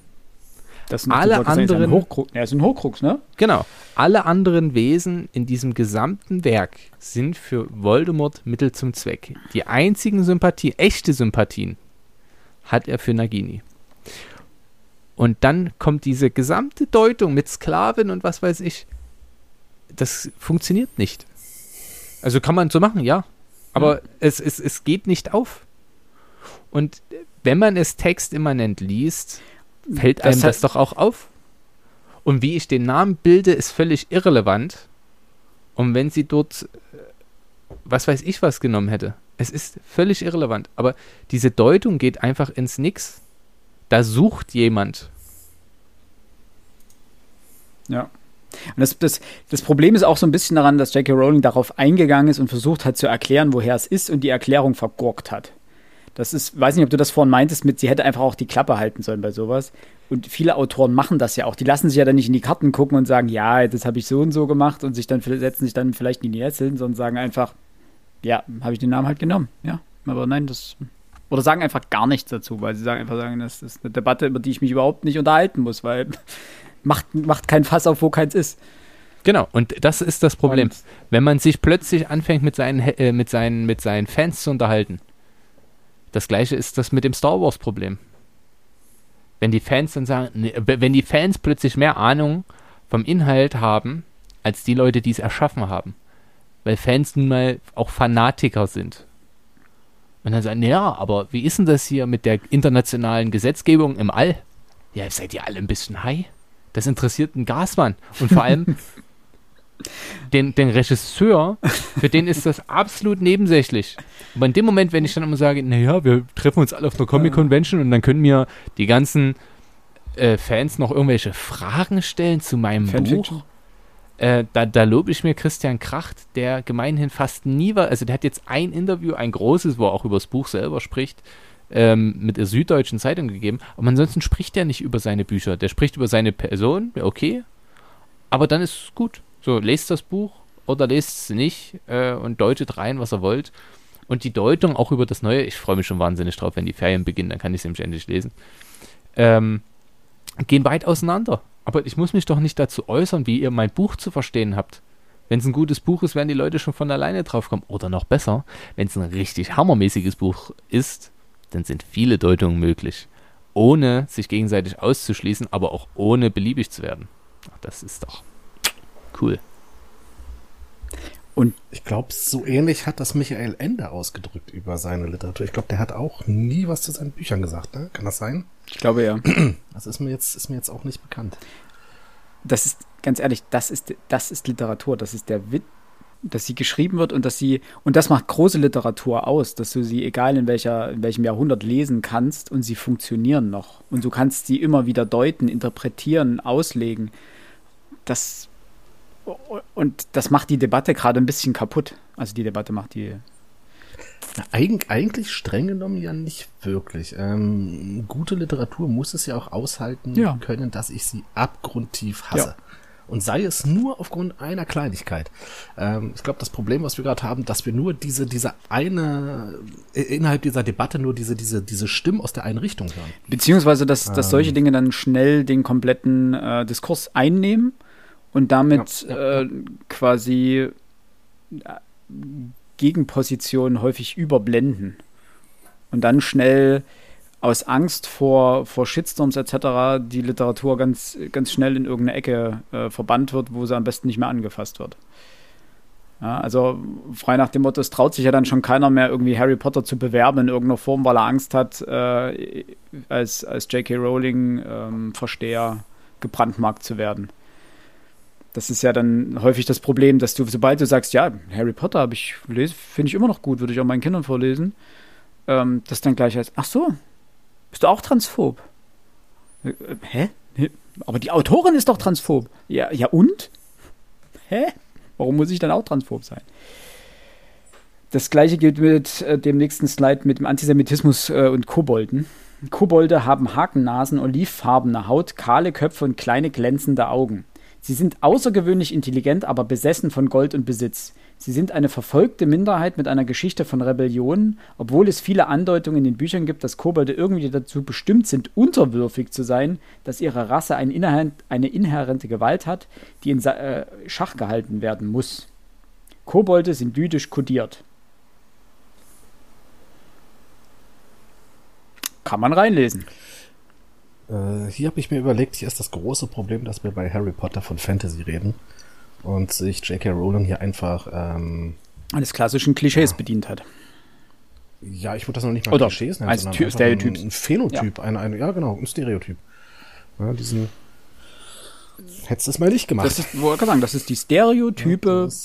Das sind alle anderen. Ein Hochkrux, ja, ist ein Hochkrux, ne? Genau. Alle anderen Wesen in diesem gesamten Werk sind für Voldemort Mittel zum Zweck. Die einzigen Sympathien, echte Sympathien, hat er für Nagini. Und dann kommt diese gesamte Deutung mit Sklaven und was weiß ich. Das funktioniert nicht. Also kann man so machen, ja. Aber ja. Es, es, es geht nicht auf. Und wenn man es textimmanent liest, fällt einem das, das doch auch auf. Und wie ich den Namen bilde, ist völlig irrelevant. Und wenn sie dort, äh, was weiß ich was genommen hätte, es ist völlig irrelevant. Aber diese Deutung geht einfach ins Nix. Da sucht jemand. Ja. Und das, das, das Problem ist auch so ein bisschen daran, dass J.K. Rowling darauf eingegangen ist und versucht hat zu erklären, woher es ist und die Erklärung vergurkt hat. Das ist, weiß nicht, ob du das vorhin meintest, mit sie hätte einfach auch die Klappe halten sollen bei sowas. Und viele Autoren machen das ja auch. Die lassen sich ja dann nicht in die Karten gucken und sagen, ja, das habe ich so und so gemacht und sich dann setzen sich dann vielleicht in die Nesseln, sondern sagen einfach, ja, habe ich den Namen halt genommen. Ja, aber nein, das. Oder sagen einfach gar nichts dazu, weil sie sagen einfach sagen, das ist eine Debatte, über die ich mich überhaupt nicht unterhalten muss, weil macht, macht kein Fass auf, wo keins ist. Genau, und das ist das Problem. Und Wenn man sich plötzlich anfängt, mit seinen, äh, mit, seinen, mit seinen Fans zu unterhalten, das gleiche ist das mit dem Star Wars-Problem. Wenn die Fans dann sagen, wenn die Fans plötzlich mehr Ahnung vom Inhalt haben, als die Leute, die es erschaffen haben. Weil Fans nun mal auch Fanatiker sind. Und dann sagen, ja, aber wie ist denn das hier mit der internationalen Gesetzgebung im All? Ja, seid ihr alle ein bisschen high? Das interessiert einen Gasmann. Und vor allem den, den Regisseur, für den ist das absolut nebensächlich. Aber in dem Moment, wenn ich dann immer sage, naja, wir treffen uns alle auf einer Comic-Convention und dann können mir die ganzen äh, Fans noch irgendwelche Fragen stellen zu meinem Buch. Äh, da, da lobe ich mir Christian Kracht, der gemeinhin fast nie war, also der hat jetzt ein Interview, ein großes, wo er auch über das Buch selber spricht, ähm, mit der Süddeutschen Zeitung gegeben. Aber ansonsten spricht er nicht über seine Bücher. Der spricht über seine Person, okay. Aber dann ist gut. So, lest das Buch oder lest es nicht äh, und deutet rein, was ihr wollt. Und die Deutung auch über das Neue, ich freue mich schon wahnsinnig drauf, wenn die Ferien beginnen, dann kann ich es nämlich endlich lesen, ähm, gehen weit auseinander. Aber ich muss mich doch nicht dazu äußern, wie ihr mein Buch zu verstehen habt. Wenn es ein gutes Buch ist, werden die Leute schon von alleine drauf kommen. Oder noch besser, wenn es ein richtig hammermäßiges Buch ist, dann sind viele Deutungen möglich. Ohne sich gegenseitig auszuschließen, aber auch ohne beliebig zu werden. Ach, das ist doch cool. Und ich glaube, so ähnlich hat das Michael Ende ausgedrückt über seine Literatur. Ich glaube, der hat auch nie was zu seinen Büchern gesagt, ne? Kann das sein? Ich glaube ja. Das ist mir jetzt, ist mir jetzt auch nicht bekannt. Das ist, ganz ehrlich, das ist, das ist Literatur. Das ist der Witz, dass sie geschrieben wird und dass sie, und das macht große Literatur aus, dass du sie, egal in welcher, in welchem Jahrhundert lesen kannst und sie funktionieren noch. Und du kannst sie immer wieder deuten, interpretieren, auslegen. Das und das macht die Debatte gerade ein bisschen kaputt. Also die Debatte macht die. Eig eigentlich streng genommen ja nicht wirklich. Ähm, gute Literatur muss es ja auch aushalten ja. können, dass ich sie abgrundtief hasse. Ja. Und sei es nur aufgrund einer Kleinigkeit. Ähm, ich glaube, das Problem, was wir gerade haben, dass wir nur diese, diese eine, äh, innerhalb dieser Debatte nur diese, diese, diese Stimmen aus der einen Richtung hören. Beziehungsweise, dass, dass ähm. solche Dinge dann schnell den kompletten äh, Diskurs einnehmen und damit ja, ja, äh, quasi äh, Gegenpositionen häufig überblenden und dann schnell aus Angst vor, vor Shitstorms etc. die Literatur ganz, ganz schnell in irgendeine Ecke äh, verbannt wird, wo sie am besten nicht mehr angefasst wird. Ja, also frei nach dem Motto, es traut sich ja dann schon keiner mehr irgendwie Harry Potter zu bewerben in irgendeiner Form, weil er Angst hat, äh, als, als J.K. Rowling ähm, Versteher gebrandmarkt zu werden. Das ist ja dann häufig das Problem, dass du, sobald du sagst, ja, Harry Potter habe ich finde ich immer noch gut, würde ich auch meinen Kindern vorlesen, ähm, das dann gleich heißt, ach so, bist du auch transphob? Äh, hä? Aber die Autorin ist doch transphob. Ja, ja und? Hä? Warum muss ich dann auch transphob sein? Das gleiche gilt mit äh, dem nächsten Slide mit dem Antisemitismus äh, und Kobolden. Kobolde haben Hakennasen, olivfarbene Haut, kahle Köpfe und kleine glänzende Augen. Sie sind außergewöhnlich intelligent, aber besessen von Gold und Besitz. Sie sind eine verfolgte Minderheit mit einer Geschichte von Rebellion, obwohl es viele Andeutungen in den Büchern gibt, dass Kobolde irgendwie dazu bestimmt sind, unterwürfig zu sein, dass ihre Rasse eine, inhärente Gewalt hat, die in äh, Schach gehalten werden muss. Kobolde sind lydisch kodiert. Kann man reinlesen. Äh, hier habe ich mir überlegt, hier ist das große Problem, dass wir bei Harry Potter von Fantasy reden und sich J.K. Rowling hier einfach ähm, eines klassischen Klischees ja. bedient hat. Ja, ich würde das noch nicht mal Oder Klischees nennen, als sondern Stereotyp. Ein, ein Phänotyp, ja. Ein, ein, ja genau, ein Stereotyp. Ja, diesen hättest du es mal nicht gemacht. Das ist, wollte sagen, das ist die stereotype ja,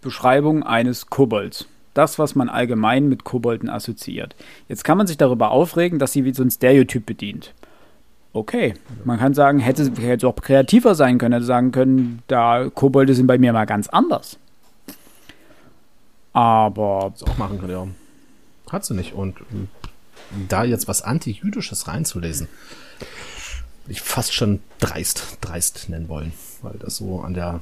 Beschreibung eines Kobolds. Das, was man allgemein mit Kobolden assoziiert. Jetzt kann man sich darüber aufregen, dass sie wie so ein Stereotyp bedient. Okay, man kann sagen, hätte, hätte auch kreativer sein können, hätte sagen können, da Kobolde sind bei mir mal ganz anders. Aber. Das auch machen können, ja. Hat sie nicht. Und da jetzt was Anti-Jüdisches reinzulesen, ich fast schon dreist, dreist nennen wollen. Weil das so an der,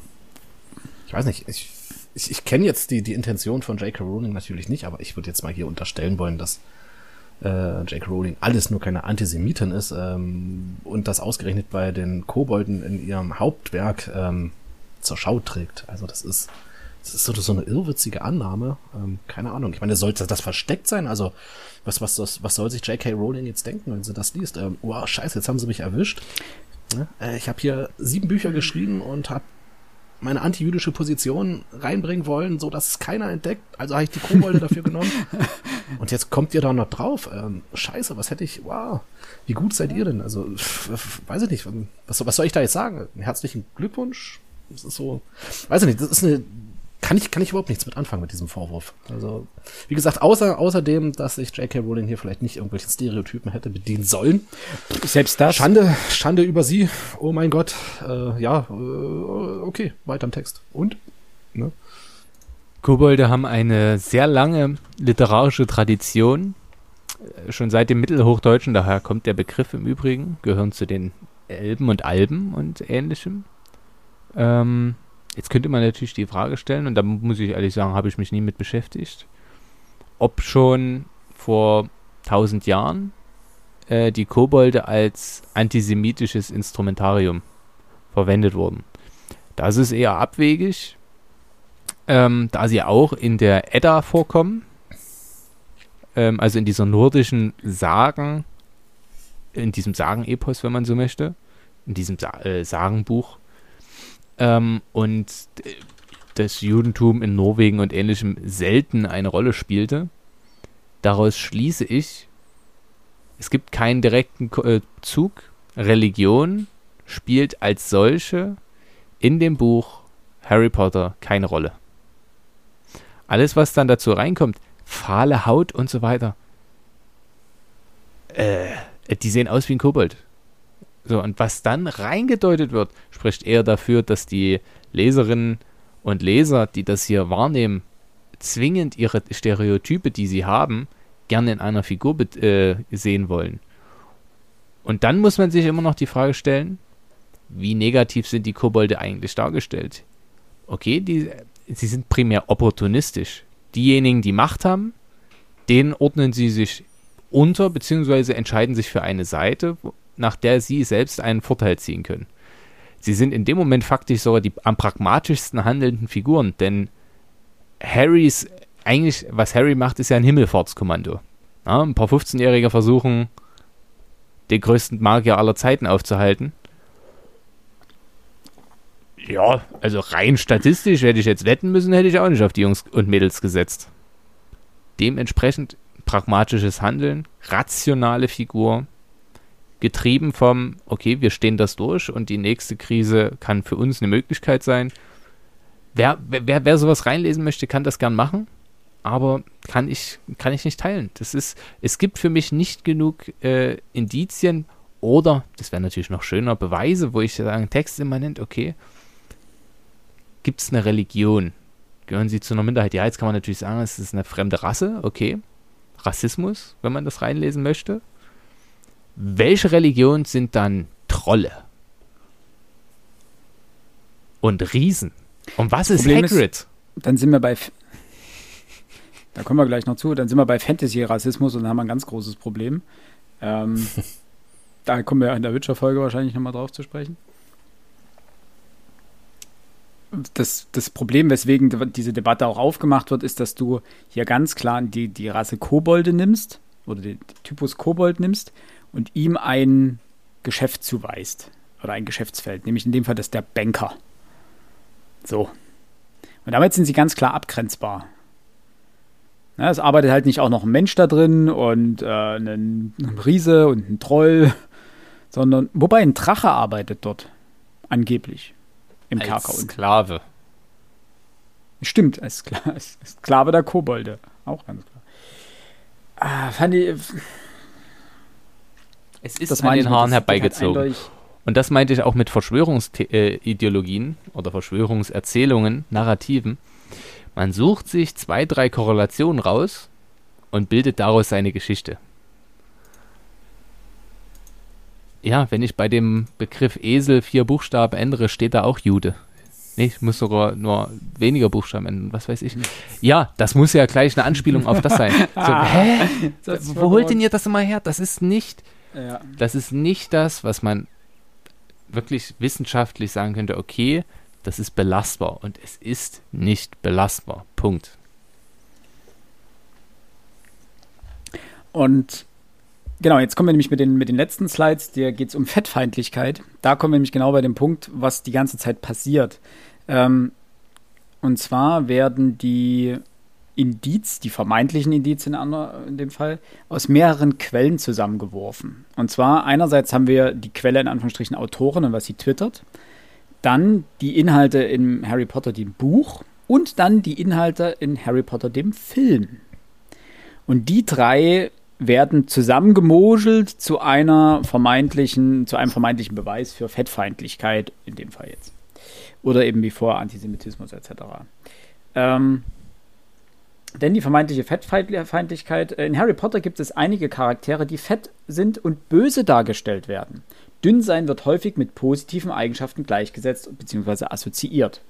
ich weiß nicht, ich, ich, ich kenne jetzt die, die Intention von J.K. Rowling natürlich nicht, aber ich würde jetzt mal hier unterstellen wollen, dass äh, J.K. Rowling alles nur keine Antisemitin ist ähm, und das ausgerechnet bei den Kobolden in ihrem Hauptwerk ähm, zur Schau trägt. Also das ist, das ist so, so eine irrwitzige Annahme. Ähm, keine Ahnung. Ich meine, sollte das versteckt sein? Also was, was, was, was soll sich J.K. Rowling jetzt denken, wenn sie das liest? Ähm, wow, scheiße, jetzt haben sie mich erwischt. Ja, äh, ich habe hier sieben Bücher geschrieben und habe meine antijüdische Position reinbringen wollen, so dass es keiner entdeckt. Also habe ich die Kobolde dafür genommen. Und jetzt kommt ihr da noch drauf. Ähm, scheiße, was hätte ich? Wow, wie gut seid ihr denn? Also weiß ich nicht. Was, was soll ich da jetzt sagen? Herzlichen Glückwunsch. Das ist so, weiß ich nicht. Das ist eine kann ich, kann ich überhaupt nichts mit anfangen mit diesem Vorwurf. Also, wie gesagt, außer, außerdem, dass sich J.K. Rowling hier vielleicht nicht irgendwelche Stereotypen hätte bedienen sollen. Selbst das. Schande, Schande über sie. Oh mein Gott. Äh, ja, äh, okay, weiter im Text. Und? Ne? Kobolde haben eine sehr lange literarische Tradition. Äh, schon seit dem Mittelhochdeutschen, daher kommt der Begriff im Übrigen, gehören zu den Elben und Alben und ähnlichem. Ähm, Jetzt könnte man natürlich die Frage stellen, und da muss ich ehrlich sagen, habe ich mich nie mit beschäftigt, ob schon vor tausend Jahren äh, die Kobolde als antisemitisches Instrumentarium verwendet wurden. Das ist eher abwegig, ähm, da sie auch in der Edda vorkommen, ähm, also in dieser nordischen Sagen, in diesem Sagenepos, wenn man so möchte, in diesem Sa äh, Sagenbuch ähm, und das Judentum in Norwegen und ähnlichem selten eine Rolle spielte. Daraus schließe ich, es gibt keinen direkten äh, Zug. Religion spielt als solche in dem Buch Harry Potter keine Rolle. Alles, was dann dazu reinkommt, fahle Haut und so weiter, äh, die sehen aus wie ein Kobold. So, und was dann reingedeutet wird, spricht eher dafür, dass die Leserinnen und Leser, die das hier wahrnehmen, zwingend ihre Stereotype, die sie haben, gerne in einer Figur äh, sehen wollen. Und dann muss man sich immer noch die Frage stellen, wie negativ sind die Kobolde eigentlich dargestellt? Okay, die, sie sind primär opportunistisch. Diejenigen, die Macht haben, denen ordnen sie sich unter, beziehungsweise entscheiden sich für eine Seite, nach der sie selbst einen Vorteil ziehen können. Sie sind in dem Moment faktisch sogar die am pragmatischsten handelnden Figuren, denn Harrys, eigentlich, was Harry macht, ist ja ein Himmelfahrtskommando. Ja, ein paar 15-Jährige versuchen, den größten Magier aller Zeiten aufzuhalten. Ja, also rein statistisch hätte ich jetzt wetten müssen, hätte ich auch nicht auf die Jungs und Mädels gesetzt. Dementsprechend pragmatisches Handeln, rationale Figur, getrieben vom, okay, wir stehen das durch und die nächste Krise kann für uns eine Möglichkeit sein. Wer, wer, wer sowas reinlesen möchte, kann das gern machen, aber kann ich, kann ich nicht teilen. Das ist, es gibt für mich nicht genug äh, Indizien oder, das wäre natürlich noch schöner, Beweise, wo ich sage, Text immanent, okay, gibt es eine Religion? Gehören sie zu einer Minderheit? Ja, jetzt kann man natürlich sagen, es ist eine fremde Rasse, okay. Rassismus, wenn man das reinlesen möchte. Welche Religion sind dann Trolle? Und Riesen? Und was ist Problem Hagrid? Ist, dann sind wir bei. Da kommen wir gleich noch zu. Dann sind wir bei Fantasy-Rassismus und dann haben wir ein ganz großes Problem. Ähm, da kommen wir in der Witcher-Folge wahrscheinlich nochmal drauf zu sprechen. Das, das Problem, weswegen diese Debatte auch aufgemacht wird, ist, dass du hier ganz klar die, die Rasse Kobolde nimmst oder den Typus Kobold nimmst und ihm ein Geschäft zuweist oder ein Geschäftsfeld, nämlich in dem Fall das der Banker. So. Und damit sind sie ganz klar abgrenzbar. Ja, es arbeitet halt nicht auch noch ein Mensch da drin und äh, ein, ein Riese und ein Troll, sondern wobei ein Drache arbeitet dort. Angeblich. Im als Kerker. Sklave. Stimmt, als, Skla als Sklave der Kobolde. Auch ganz klar. Ah, fand ich. Es ist das an den Haaren herbeigezogen. Und das meinte ich auch mit Verschwörungsideologien äh, oder Verschwörungserzählungen, Narrativen. Man sucht sich zwei, drei Korrelationen raus und bildet daraus seine Geschichte. Ja, wenn ich bei dem Begriff Esel vier Buchstaben ändere, steht da auch Jude. Nee, ich muss sogar nur weniger Buchstaben ändern, was weiß ich. Ja, das muss ja gleich eine Anspielung auf das sein. So, hä? Wo holt denn ihr das immer her? Das ist nicht, ja. das ist nicht das, was man wirklich wissenschaftlich sagen könnte, okay, das ist belastbar und es ist nicht belastbar. Punkt. Und genau, jetzt kommen wir nämlich mit den, mit den letzten Slides, da geht es um Fettfeindlichkeit. Da kommen wir nämlich genau bei dem Punkt, was die ganze Zeit passiert. Ähm, und zwar werden die Indiz, die vermeintlichen Indizien in dem Fall, aus mehreren Quellen zusammengeworfen. Und zwar einerseits haben wir die Quelle in Anführungsstrichen Autorin und was sie twittert, dann die Inhalte in Harry Potter dem Buch und dann die Inhalte in Harry Potter dem Film. Und die drei werden zusammengemogelt zu einer vermeintlichen, zu einem vermeintlichen Beweis für Fettfeindlichkeit, in dem Fall jetzt. Oder eben wie vor Antisemitismus etc. Ähm, denn die vermeintliche Fettfeindlichkeit, äh, in Harry Potter gibt es einige Charaktere, die fett sind und böse dargestellt werden. Dünn sein wird häufig mit positiven Eigenschaften gleichgesetzt bzw. assoziiert.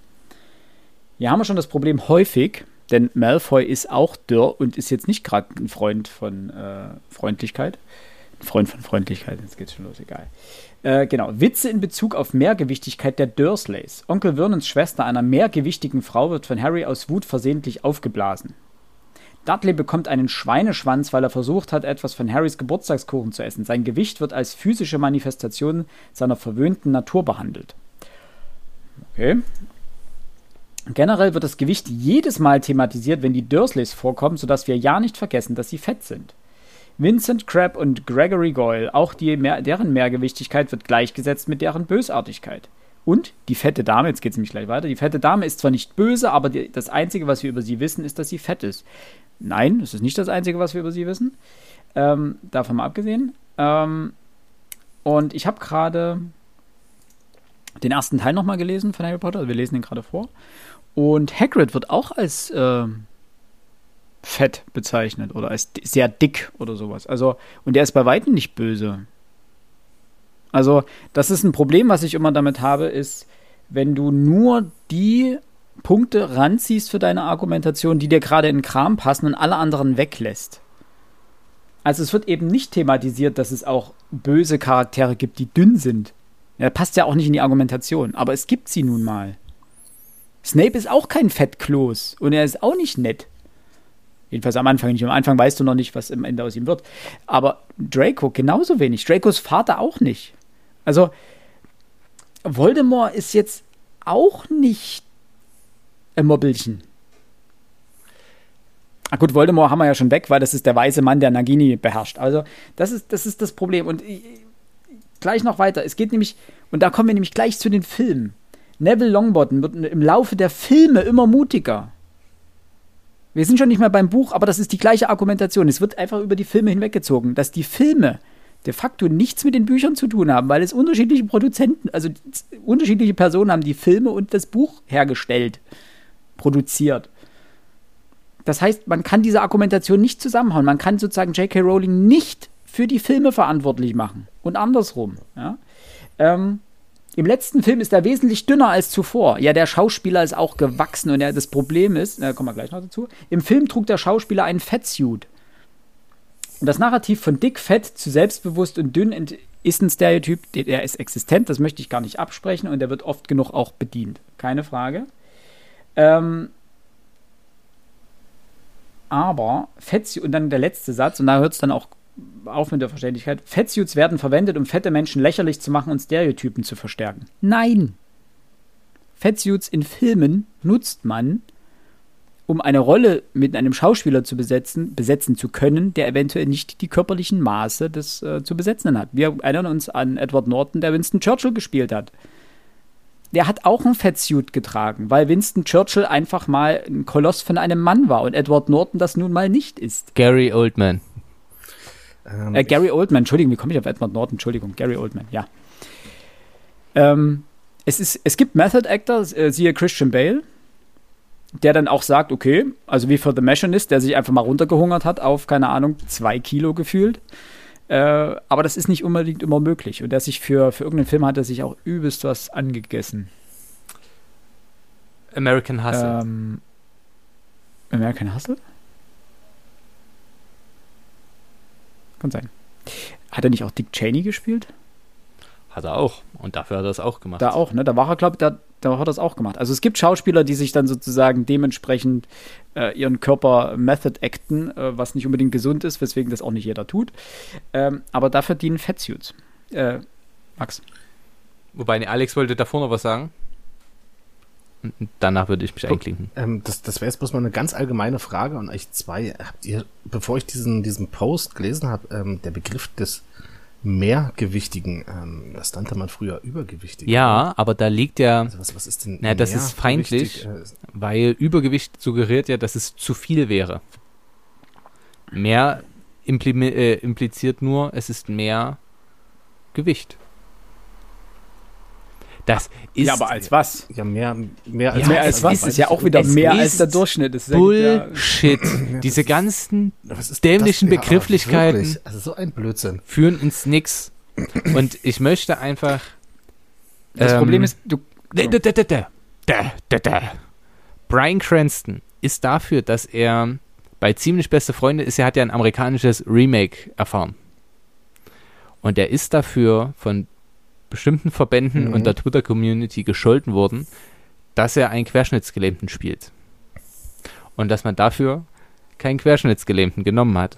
Hier haben wir schon das Problem häufig, denn Malfoy ist auch dürr und ist jetzt nicht gerade ein Freund von äh, Freundlichkeit. Ein Freund von Freundlichkeit, jetzt geht's schon los, egal. Äh, genau, Witze in Bezug auf Mehrgewichtigkeit der Dursleys. Onkel Vernons Schwester, einer mehrgewichtigen Frau, wird von Harry aus Wut versehentlich aufgeblasen. Dudley bekommt einen Schweineschwanz, weil er versucht hat, etwas von Harrys Geburtstagskuchen zu essen. Sein Gewicht wird als physische Manifestation seiner verwöhnten Natur behandelt. Okay. Generell wird das Gewicht jedes Mal thematisiert, wenn die Dursleys vorkommen, sodass wir ja nicht vergessen, dass sie fett sind. Vincent Crabbe und Gregory Goyle, auch die, deren Mehrgewichtigkeit wird gleichgesetzt mit deren Bösartigkeit. Und die fette Dame, jetzt geht es nämlich gleich weiter, die fette Dame ist zwar nicht böse, aber die, das Einzige, was wir über sie wissen, ist, dass sie fett ist. Nein, das ist nicht das Einzige, was wir über sie wissen. Ähm, davon mal abgesehen. Ähm, und ich habe gerade den ersten Teil nochmal gelesen von Harry Potter. Also wir lesen den gerade vor. Und Hagrid wird auch als äh, fett bezeichnet oder als sehr dick oder sowas. Also, und der ist bei weitem nicht böse. Also, das ist ein Problem, was ich immer damit habe, ist, wenn du nur die Punkte ranziehst für deine Argumentation, die dir gerade in den Kram passen und alle anderen weglässt. Also es wird eben nicht thematisiert, dass es auch böse Charaktere gibt, die dünn sind. Ja, passt ja auch nicht in die Argumentation, aber es gibt sie nun mal. Snape ist auch kein Fettkloß und er ist auch nicht nett. Jedenfalls am Anfang nicht. Am Anfang weißt du noch nicht, was am Ende aus ihm wird. Aber Draco genauso wenig. Dracos Vater auch nicht. Also, Voldemort ist jetzt auch nicht ein Mobbelchen. Ach gut, Voldemort haben wir ja schon weg, weil das ist der weiße Mann, der Nagini beherrscht. Also, das ist das, ist das Problem. Und ich, gleich noch weiter. Es geht nämlich, und da kommen wir nämlich gleich zu den Filmen. Neville Longbottom wird im Laufe der Filme immer mutiger. Wir sind schon nicht mehr beim Buch, aber das ist die gleiche Argumentation. Es wird einfach über die Filme hinweggezogen, dass die Filme de facto nichts mit den Büchern zu tun haben, weil es unterschiedliche Produzenten, also unterschiedliche Personen haben die Filme und das Buch hergestellt, produziert. Das heißt, man kann diese Argumentation nicht zusammenhauen. Man kann sozusagen J.K. Rowling nicht für die Filme verantwortlich machen und andersrum. Ja? Ähm, im letzten Film ist er wesentlich dünner als zuvor. Ja, der Schauspieler ist auch gewachsen und ja, das Problem ist, da kommen wir gleich noch dazu, im Film trug der Schauspieler einen Fettsuit. Und das Narrativ von dick, fett zu selbstbewusst und dünn ist ein Stereotyp, der ist existent, das möchte ich gar nicht absprechen und der wird oft genug auch bedient. Keine Frage. Ähm, aber Fettsuit, und dann der letzte Satz, und da hört es dann auch auf mit der Verständlichkeit. Fettsuits werden verwendet, um fette Menschen lächerlich zu machen und Stereotypen zu verstärken. Nein! Fettsuits in Filmen nutzt man, um eine Rolle mit einem Schauspieler zu besetzen, besetzen zu können, der eventuell nicht die körperlichen Maße des äh, zu besetzenden hat. Wir erinnern uns an Edward Norton, der Winston Churchill gespielt hat. Der hat auch ein Fettsuit getragen, weil Winston Churchill einfach mal ein Koloss von einem Mann war und Edward Norton das nun mal nicht ist. Gary Oldman. Ähm, äh, Gary Oldman, Entschuldigung, wie komme ich auf Edward Norton? Entschuldigung, Gary Oldman, ja. Ähm, es, ist, es gibt Method Actor, äh, siehe Christian Bale, der dann auch sagt, okay, also wie für The Machinist, der sich einfach mal runtergehungert hat auf, keine Ahnung, zwei Kilo gefühlt. Äh, aber das ist nicht unbedingt immer möglich. Und der sich für, für irgendeinen Film hat er sich auch übelst was angegessen. American Hustle. Ähm, American Hustle? Kann sein. Hat er nicht auch Dick Cheney gespielt? Hat er auch. Und dafür hat er es auch gemacht. Da auch, ne? Da war er, glaube ich, da, da hat er das auch gemacht. Also es gibt Schauspieler, die sich dann sozusagen dementsprechend äh, ihren Körper Method acten, äh, was nicht unbedingt gesund ist, weswegen das auch nicht jeder tut. Ähm, aber dafür dienen Fettsuits. Äh, Max. Wobei, ne, Alex wollte davor noch was sagen. Und danach würde ich mich einklinken. Ähm, das das wäre jetzt bloß mal eine ganz allgemeine Frage an euch zwei. Habt ihr, bevor ich diesen, diesen Post gelesen habe, ähm, der Begriff des mehrgewichtigen, ähm, das nannte man früher übergewichtig. Ja, aber da liegt ja, also was, was ist denn na, das ist feindlich, äh, weil Übergewicht suggeriert ja, dass es zu viel wäre. Mehr impli äh, impliziert nur, es ist mehr Gewicht. Das ist. Ja, aber als was? Ja, mehr, mehr als, ja, mehr als, was. ist ja auch wieder mehr als der Durchschnitt. Das Bullshit. Ja, Diese ganzen dämlichen das? Begrifflichkeiten. Ja, also so ein Blödsinn. Führen ins Nix. Und ich möchte einfach. Das ähm, Problem ist, du. Brian Cranston ist dafür, dass er bei ziemlich beste Freunde ist, er hat ja ein amerikanisches Remake erfahren. Und er ist dafür von bestimmten Verbänden mhm. und der Twitter-Community gescholten worden, dass er einen Querschnittsgelähmten spielt. Und dass man dafür keinen Querschnittsgelähmten genommen hat.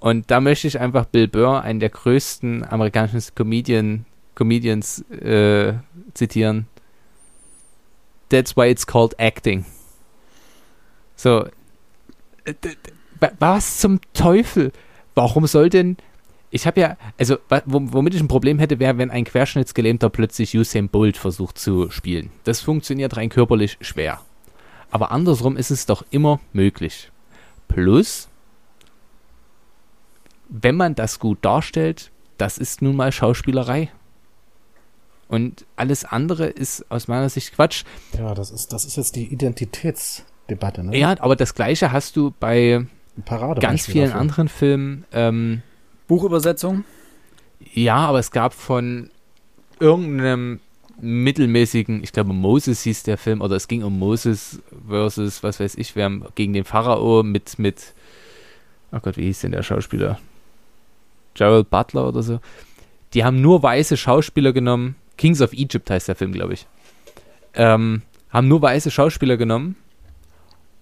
Und da möchte ich einfach Bill Burr, einen der größten amerikanischen Comedian, Comedians, äh, zitieren. That's why it's called acting. So, äh, was zum Teufel? Warum soll denn ich habe ja, also womit ich ein Problem hätte, wäre, wenn ein Querschnittsgelähmter plötzlich Usain Bolt versucht zu spielen. Das funktioniert rein körperlich schwer. Aber andersrum ist es doch immer möglich. Plus, wenn man das gut darstellt, das ist nun mal Schauspielerei. Und alles andere ist aus meiner Sicht Quatsch. Ja, das ist, das ist jetzt die Identitätsdebatte, ne? Ja, aber das Gleiche hast du bei ganz vielen dafür. anderen Filmen. Ähm, Buchübersetzung? Ja, aber es gab von irgendeinem mittelmäßigen, ich glaube Moses hieß der Film, oder es ging um Moses versus, was weiß ich, wer gegen den Pharao mit, mit, oh Gott, wie hieß denn der Schauspieler? Gerald Butler oder so. Die haben nur weiße Schauspieler genommen. Kings of Egypt heißt der Film, glaube ich. Ähm, haben nur weiße Schauspieler genommen.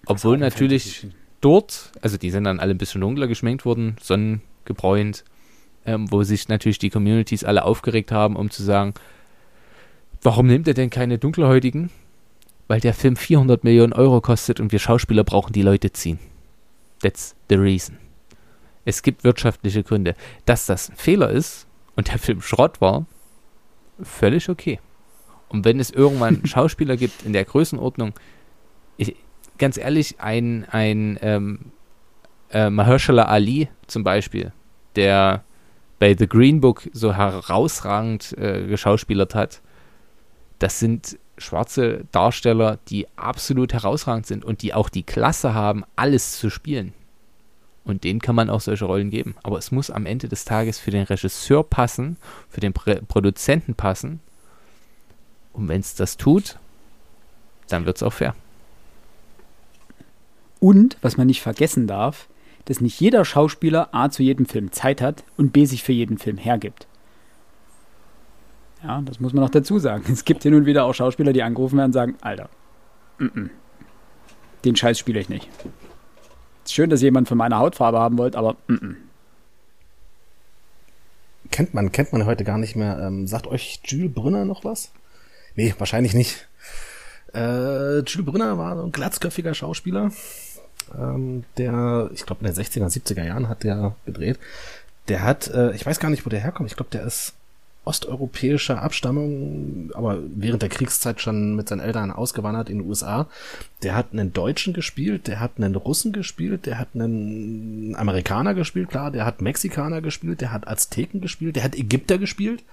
Obwohl natürlich dort, also die sind dann alle ein bisschen dunkler geschminkt worden, Sonnen, gebräunt, ähm, wo sich natürlich die Communities alle aufgeregt haben, um zu sagen, warum nimmt er denn keine Dunkelhäutigen? Weil der Film 400 Millionen Euro kostet und wir Schauspieler brauchen die Leute ziehen. That's the reason. Es gibt wirtschaftliche Gründe. Dass das ein Fehler ist und der Film Schrott war, völlig okay. Und wenn es irgendwann Schauspieler gibt in der Größenordnung, ich, ganz ehrlich, ein, ein ähm, äh, Mahershala Ali zum Beispiel, der bei The Green Book so herausragend äh, geschauspielert hat, das sind schwarze Darsteller, die absolut herausragend sind und die auch die Klasse haben, alles zu spielen. Und denen kann man auch solche Rollen geben. Aber es muss am Ende des Tages für den Regisseur passen, für den Prä Produzenten passen. Und wenn es das tut, dann wird es auch fair. Und, was man nicht vergessen darf, dass nicht jeder Schauspieler A zu jedem Film Zeit hat und B sich für jeden Film hergibt. Ja, das muss man noch dazu sagen. Es gibt hin und wieder auch Schauspieler, die angerufen werden und sagen, Alter, m -m, den Scheiß spiele ich nicht. Ist schön, dass jemand von meiner Hautfarbe haben wollt, aber m kennt man, kennt man heute gar nicht mehr. Ähm, sagt euch Jules Brünner noch was? Nee, wahrscheinlich nicht. Äh, Jules Brünner war so ein glatzköpfiger Schauspieler ähm, der, ich glaube in den 60er, 70er Jahren hat der gedreht. Der hat, äh, ich weiß gar nicht, wo der herkommt. Ich glaube, der ist osteuropäischer Abstammung, aber während der Kriegszeit schon mit seinen Eltern ausgewandert in den USA. Der hat einen Deutschen gespielt, der hat einen Russen gespielt, der hat einen Amerikaner gespielt, klar, der hat Mexikaner gespielt, der hat Azteken gespielt, der hat Ägypter gespielt.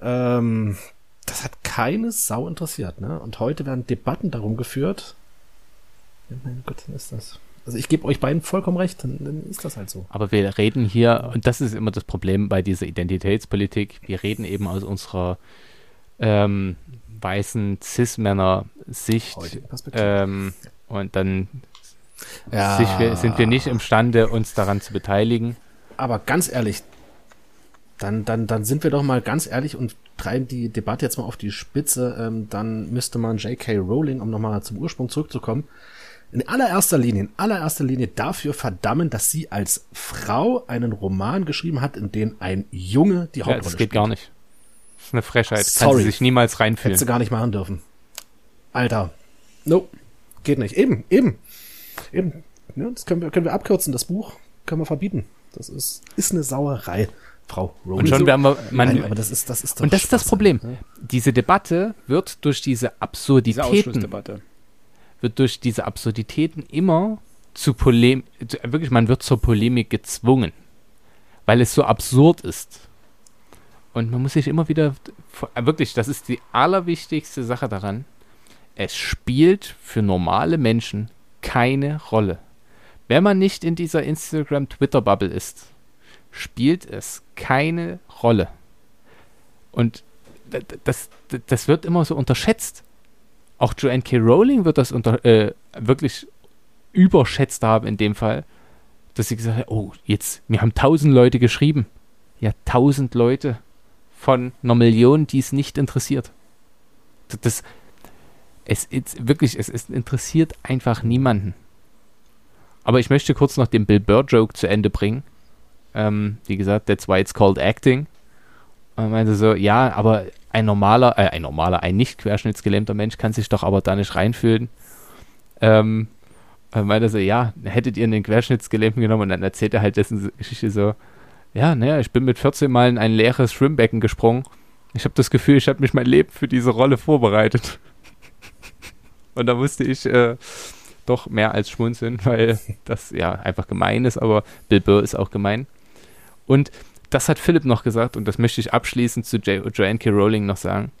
Ähm, das hat keine Sau interessiert, ne? Und heute werden Debatten darum geführt. Ja, mein Gott, was ist das? Also ich gebe euch beiden vollkommen recht, dann, dann, ist das halt so. Aber wir reden hier, und das ist immer das Problem bei dieser Identitätspolitik, wir reden eben aus unserer ähm, weißen Cis-Männer-Sicht. Ähm, und dann ja. sich, sind wir nicht imstande, uns daran zu beteiligen. Aber ganz ehrlich, dann, dann, dann sind wir doch mal ganz ehrlich und treiben die Debatte jetzt mal auf die Spitze. Ähm, dann müsste man J.K. Rowling, um nochmal zum Ursprung zurückzukommen, in allererster Linie, in allererster Linie dafür verdammen, dass sie als Frau einen Roman geschrieben hat, in dem ein Junge die Hauptrolle ja, das geht gar nicht. Das ist eine Frechheit. Sorry. Kann sie sich niemals reinfühlen. Hättest du gar nicht machen dürfen. Alter. No. Geht nicht. Eben, eben. Eben. Ja, das können wir, können wir abkürzen. Das Buch können wir verbieten. Das ist, ist eine Sauerei. Frau Rowling. Und schon werden wir, man, Nein, aber das ist, das ist Und das ist das Problem. Ne? Diese Debatte wird durch diese Absurditäten, diese wird durch diese Absurditäten immer zu Polemik, wirklich, man wird zur Polemik gezwungen, weil es so absurd ist. Und man muss sich immer wieder, wirklich, das ist die allerwichtigste Sache daran, es spielt für normale Menschen keine Rolle. Wenn man nicht in dieser Instagram-Twitter-Bubble ist, spielt es keine Rolle. Und das, das wird immer so unterschätzt auch Joanne K. Rowling wird das unter, äh, wirklich überschätzt haben in dem Fall, dass sie gesagt hat, oh, jetzt, mir haben tausend Leute geschrieben. Ja, tausend Leute von einer Million, die es nicht interessiert. Das, es ist wirklich, es, es interessiert einfach niemanden. Aber ich möchte kurz noch den Bill Burr Joke zu Ende bringen. Ähm, wie gesagt, that's why it's called acting. Und meinte so, ja, aber ein normaler, äh, ein normaler, ein nicht querschnittsgelähmter Mensch kann sich doch aber da nicht reinfühlen. Ähm, er meinte so, ja, hättet ihr einen Querschnittsgelähmten genommen und dann erzählt er halt dessen Geschichte so, ja, naja, ich bin mit 14 Mal in ein leeres Schwimmbecken gesprungen. Ich habe das Gefühl, ich habe mich mein Leben für diese Rolle vorbereitet. und da musste ich äh, doch mehr als schmunzeln, weil das ja einfach gemein ist, aber Bill Burr ist auch gemein. Und das hat Philipp noch gesagt und das möchte ich abschließend zu jo Joanne K. Rowling noch sagen.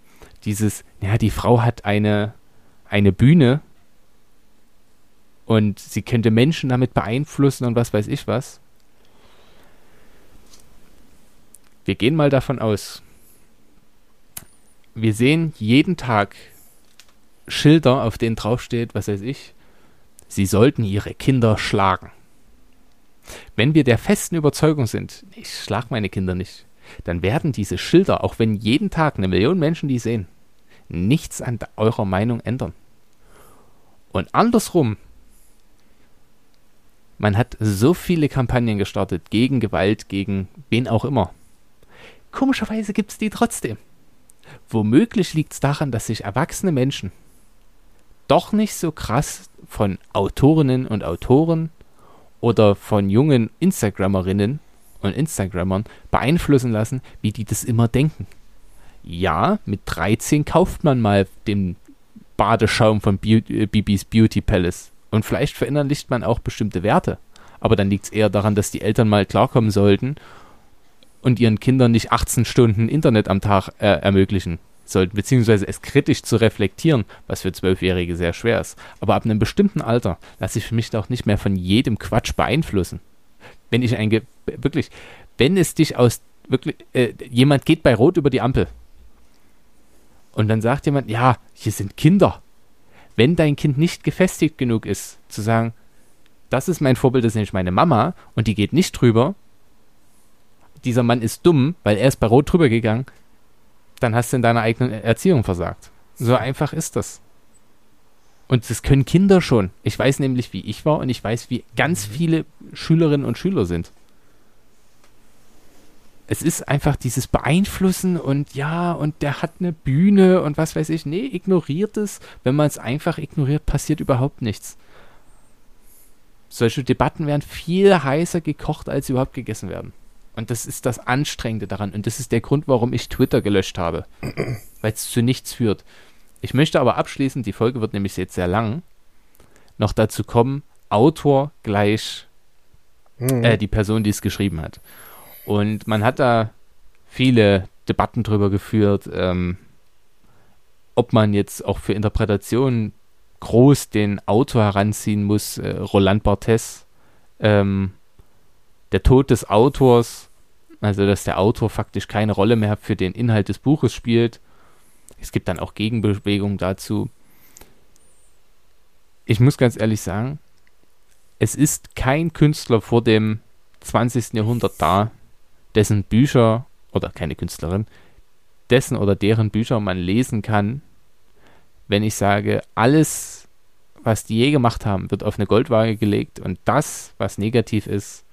Dieses, ja, die Frau hat eine, eine Bühne und sie könnte Menschen damit beeinflussen und was weiß ich was. Wir gehen mal davon aus. Wir sehen jeden Tag Schilder, auf denen draufsteht, was weiß ich, sie sollten ihre Kinder schlagen. Wenn wir der festen Überzeugung sind, ich schlag meine Kinder nicht, dann werden diese Schilder, auch wenn jeden Tag eine Million Menschen die sehen, nichts an eurer Meinung ändern. Und andersrum, man hat so viele Kampagnen gestartet gegen Gewalt, gegen wen auch immer. Komischerweise gibt es die trotzdem. Womöglich liegt es daran, dass sich erwachsene Menschen doch nicht so krass von Autorinnen und Autoren oder von jungen Instagrammerinnen und Instagrammern beeinflussen lassen, wie die das immer denken. Ja, mit 13 kauft man mal den Badeschaum von äh, Bibis Beauty Palace und vielleicht verinnerlicht man auch bestimmte Werte. Aber dann liegt es eher daran, dass die Eltern mal klarkommen sollten und ihren Kindern nicht 18 Stunden Internet am Tag äh, ermöglichen sollten, beziehungsweise es kritisch zu reflektieren, was für Zwölfjährige sehr schwer ist. Aber ab einem bestimmten Alter lasse ich mich doch nicht mehr von jedem Quatsch beeinflussen. Wenn ich ein, wirklich, wenn es dich aus, wirklich, äh, jemand geht bei Rot über die Ampel und dann sagt jemand, ja, hier sind Kinder. Wenn dein Kind nicht gefestigt genug ist, zu sagen, das ist mein Vorbild, das ist nämlich meine Mama und die geht nicht drüber, dieser Mann ist dumm, weil er ist bei Rot drüber gegangen, dann hast du in deiner eigenen Erziehung versagt. So einfach ist das. Und das können Kinder schon. Ich weiß nämlich, wie ich war und ich weiß, wie ganz mhm. viele Schülerinnen und Schüler sind. Es ist einfach dieses Beeinflussen und ja, und der hat eine Bühne und was weiß ich. Nee, ignoriert es. Wenn man es einfach ignoriert, passiert überhaupt nichts. Solche Debatten werden viel heißer gekocht, als sie überhaupt gegessen werden. Und das ist das Anstrengende daran. Und das ist der Grund, warum ich Twitter gelöscht habe. Weil es zu nichts führt. Ich möchte aber abschließend, die Folge wird nämlich jetzt sehr lang, noch dazu kommen, Autor gleich mhm. äh, die Person, die es geschrieben hat. Und man hat da viele Debatten drüber geführt, ähm, ob man jetzt auch für Interpretationen groß den Autor heranziehen muss, äh, Roland Barthes, ähm, der Tod des Autors, also dass der Autor faktisch keine Rolle mehr für den Inhalt des Buches spielt. Es gibt dann auch Gegenbewegungen dazu. Ich muss ganz ehrlich sagen, es ist kein Künstler vor dem 20. Jahrhundert da, dessen Bücher, oder keine Künstlerin, dessen oder deren Bücher man lesen kann, wenn ich sage, alles, was die je gemacht haben, wird auf eine Goldwaage gelegt und das, was negativ ist,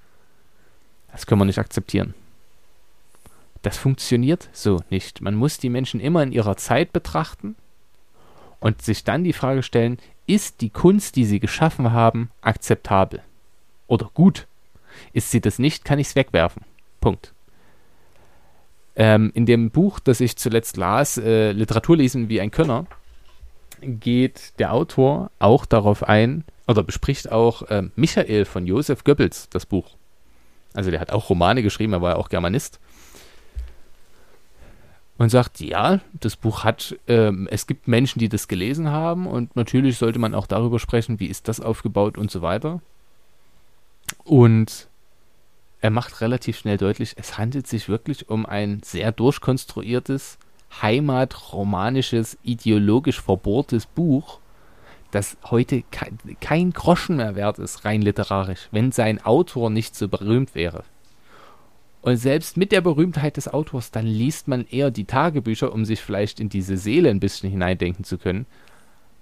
das können wir nicht akzeptieren. Das funktioniert so nicht. Man muss die Menschen immer in ihrer Zeit betrachten und sich dann die Frage stellen, ist die Kunst, die sie geschaffen haben, akzeptabel oder gut? Ist sie das nicht, kann ich es wegwerfen. Punkt. Ähm, in dem Buch, das ich zuletzt las, äh, Literatur lesen wie ein Könner, geht der Autor auch darauf ein, oder bespricht auch äh, Michael von Josef Goebbels, das Buch. Also der hat auch Romane geschrieben, er war ja auch Germanist. Und sagt, ja, das Buch hat, ähm, es gibt Menschen, die das gelesen haben und natürlich sollte man auch darüber sprechen, wie ist das aufgebaut und so weiter. Und er macht relativ schnell deutlich, es handelt sich wirklich um ein sehr durchkonstruiertes, heimatromanisches, ideologisch verbohrtes Buch, das heute kein, kein Groschen mehr wert ist, rein literarisch, wenn sein Autor nicht so berühmt wäre. Und selbst mit der Berühmtheit des Autors, dann liest man eher die Tagebücher, um sich vielleicht in diese Seele ein bisschen hineindenken zu können,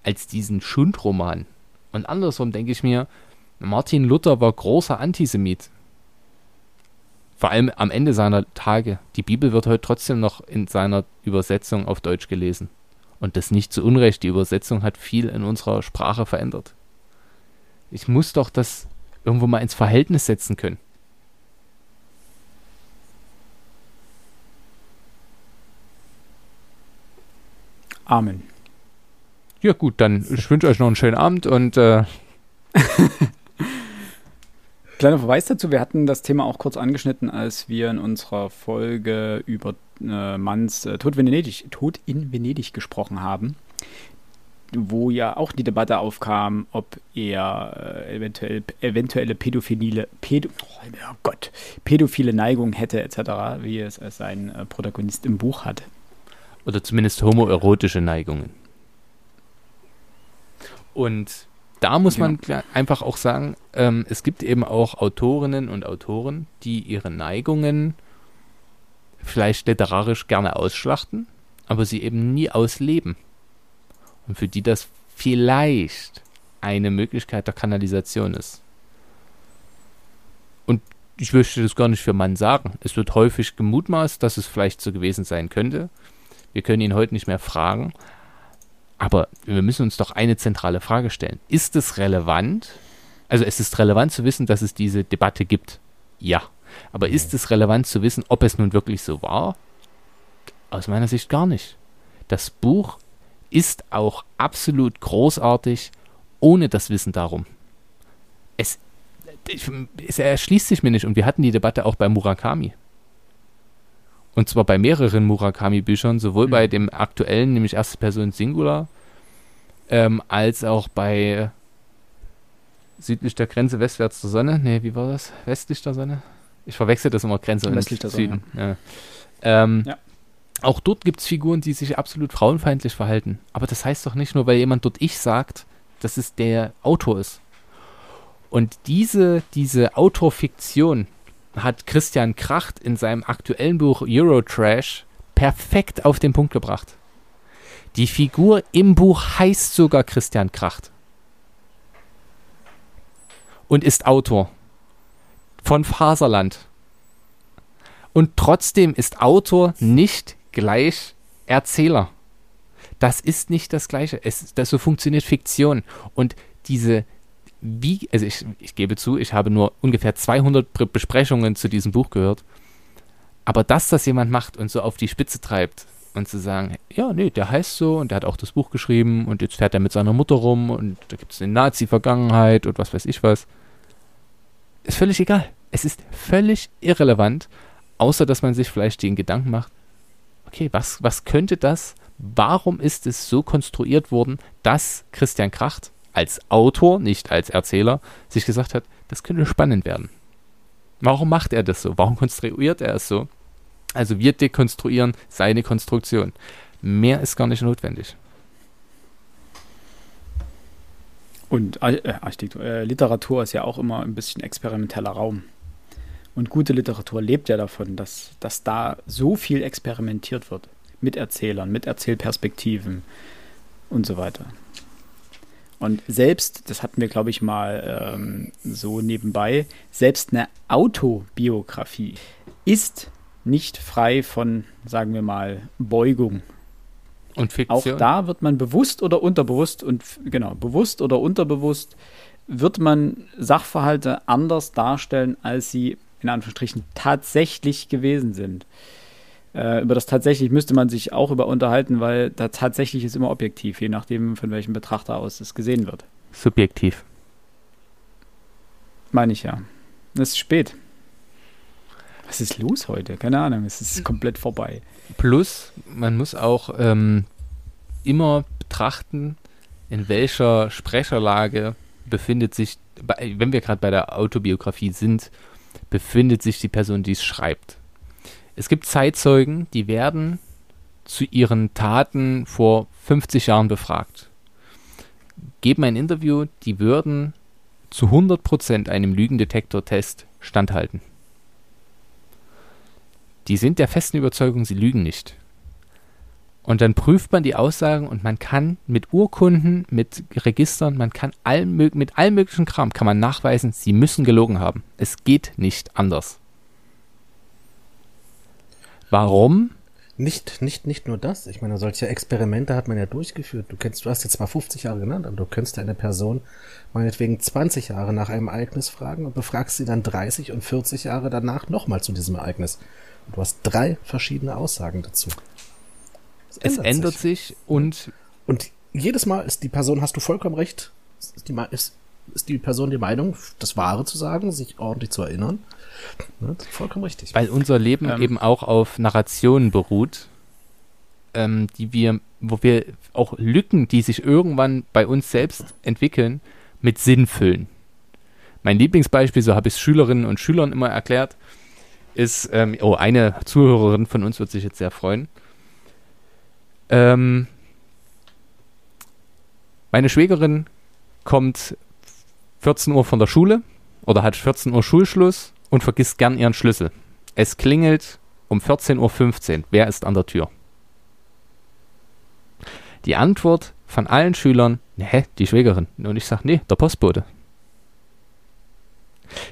als diesen Schundroman. Und andersrum denke ich mir, Martin Luther war großer Antisemit. Vor allem am Ende seiner Tage. Die Bibel wird heute trotzdem noch in seiner Übersetzung auf Deutsch gelesen. Und das nicht zu Unrecht. Die Übersetzung hat viel in unserer Sprache verändert. Ich muss doch das irgendwo mal ins Verhältnis setzen können. Amen. Ja gut, dann ich wünsche euch noch einen schönen Abend und äh Kleiner Verweis dazu, wir hatten das Thema auch kurz angeschnitten, als wir in unserer Folge über äh, Manns äh, Tod, Venedig, Tod in Venedig gesprochen haben, wo ja auch die Debatte aufkam, ob er äh, eventuell, eventuelle pädophile, Pädo, oh Gott, pädophile Neigung hätte etc., wie es als sein äh, Protagonist im Buch hat. Oder zumindest homoerotische Neigungen. Und da muss man einfach auch sagen, ähm, es gibt eben auch Autorinnen und Autoren, die ihre Neigungen vielleicht literarisch gerne ausschlachten, aber sie eben nie ausleben. Und für die das vielleicht eine Möglichkeit der Kanalisation ist. Und ich möchte das gar nicht für Mann sagen. Es wird häufig gemutmaßt, dass es vielleicht so gewesen sein könnte. Wir können ihn heute nicht mehr fragen, aber wir müssen uns doch eine zentrale Frage stellen. Ist es relevant? Also es ist relevant zu wissen, dass es diese Debatte gibt. Ja. Aber ist es relevant zu wissen, ob es nun wirklich so war? Aus meiner Sicht gar nicht. Das Buch ist auch absolut großartig ohne das Wissen darum. Es, es erschließt sich mir nicht und wir hatten die Debatte auch bei Murakami. Und zwar bei mehreren Murakami-Büchern, sowohl mhm. bei dem aktuellen, nämlich erste Person Singular, ähm, als auch bei südlich der Grenze westwärts der Sonne. Nee, wie war das? Westlich der Sonne? Ich verwechsel das immer, Grenze westlich der Süden. Sonne. Ja. Ähm, ja. Auch dort gibt es Figuren, die sich absolut frauenfeindlich verhalten. Aber das heißt doch nicht nur, weil jemand dort ich sagt, dass es der Autor ist. Und diese, diese Autorfiktion, hat Christian Kracht in seinem aktuellen Buch Eurotrash perfekt auf den Punkt gebracht. Die Figur im Buch heißt sogar Christian Kracht. Und ist Autor von Faserland. Und trotzdem ist Autor nicht gleich Erzähler. Das ist nicht das Gleiche. Es, das so funktioniert Fiktion. Und diese, wie, also ich, ich gebe zu, ich habe nur ungefähr 200 Besprechungen zu diesem Buch gehört. Aber dass das jemand macht und so auf die Spitze treibt und zu sagen, ja, nee, der heißt so und der hat auch das Buch geschrieben und jetzt fährt er mit seiner Mutter rum und da gibt es eine Nazi-Vergangenheit und was weiß ich was, ist völlig egal. Es ist völlig irrelevant, außer dass man sich vielleicht den Gedanken macht, okay, was, was könnte das, warum ist es so konstruiert worden, dass Christian Kracht als Autor, nicht als Erzähler, sich gesagt hat, das könnte spannend werden. Warum macht er das so? Warum konstruiert er es so? Also wir dekonstruieren seine Konstruktion. Mehr ist gar nicht notwendig. Und äh, Architektur, äh, Literatur ist ja auch immer ein bisschen experimenteller Raum. Und gute Literatur lebt ja davon, dass, dass da so viel experimentiert wird. Mit Erzählern, mit Erzählperspektiven und so weiter. Und selbst, das hatten wir, glaube ich, mal ähm, so nebenbei, selbst eine Autobiografie ist nicht frei von, sagen wir mal, Beugung. Und Fiktion. Auch da wird man bewusst oder unterbewusst und genau, bewusst oder unterbewusst wird man Sachverhalte anders darstellen, als sie in Anführungsstrichen tatsächlich gewesen sind. Äh, über das tatsächlich müsste man sich auch über unterhalten, weil da tatsächlich ist immer objektiv, je nachdem, von welchem Betrachter aus es gesehen wird. Subjektiv. Meine ich ja. Es ist spät. Was ist los heute? Keine Ahnung, es ist komplett vorbei. Plus, man muss auch ähm, immer betrachten, in welcher Sprecherlage befindet sich, wenn wir gerade bei der Autobiografie sind, befindet sich die Person, die es schreibt. Es gibt Zeitzeugen, die werden zu ihren Taten vor 50 Jahren befragt. Geben ein Interview, die würden zu 100% einem Lügendetektor-Test standhalten. Die sind der festen Überzeugung, sie lügen nicht. Und dann prüft man die Aussagen und man kann mit Urkunden, mit Registern, man kann all, mit allem möglichen Kram kann man nachweisen, sie müssen gelogen haben. Es geht nicht anders. Warum? Nicht, nicht, nicht nur das. Ich meine, solche Experimente hat man ja durchgeführt. Du kennst, du hast jetzt mal 50 Jahre genannt, aber du könntest eine Person meinetwegen 20 Jahre nach einem Ereignis fragen und befragst sie dann 30 und 40 Jahre danach nochmal zu diesem Ereignis. Und du hast drei verschiedene Aussagen dazu. Es, es ändert, sich. sich. und und jedes Mal ist die Person, hast du vollkommen recht, ist die, ist, ist die Person die Meinung, das Wahre zu sagen, sich ordentlich zu erinnern. Ne? Vollkommen richtig. Weil unser Leben ähm, eben auch auf Narrationen beruht, ähm, die wir, wo wir auch Lücken, die sich irgendwann bei uns selbst entwickeln, mit Sinn füllen. Mein Lieblingsbeispiel, so habe ich es Schülerinnen und Schülern immer erklärt, ist, ähm, oh, eine Zuhörerin von uns wird sich jetzt sehr freuen. Ähm, meine Schwägerin kommt 14 Uhr von der Schule oder hat 14 Uhr Schulschluss und vergisst gern ihren Schlüssel. Es klingelt um 14.15 Uhr. Wer ist an der Tür? Die Antwort von allen Schülern, hä, die Schwägerin. Und ich sage, nee, der Postbote.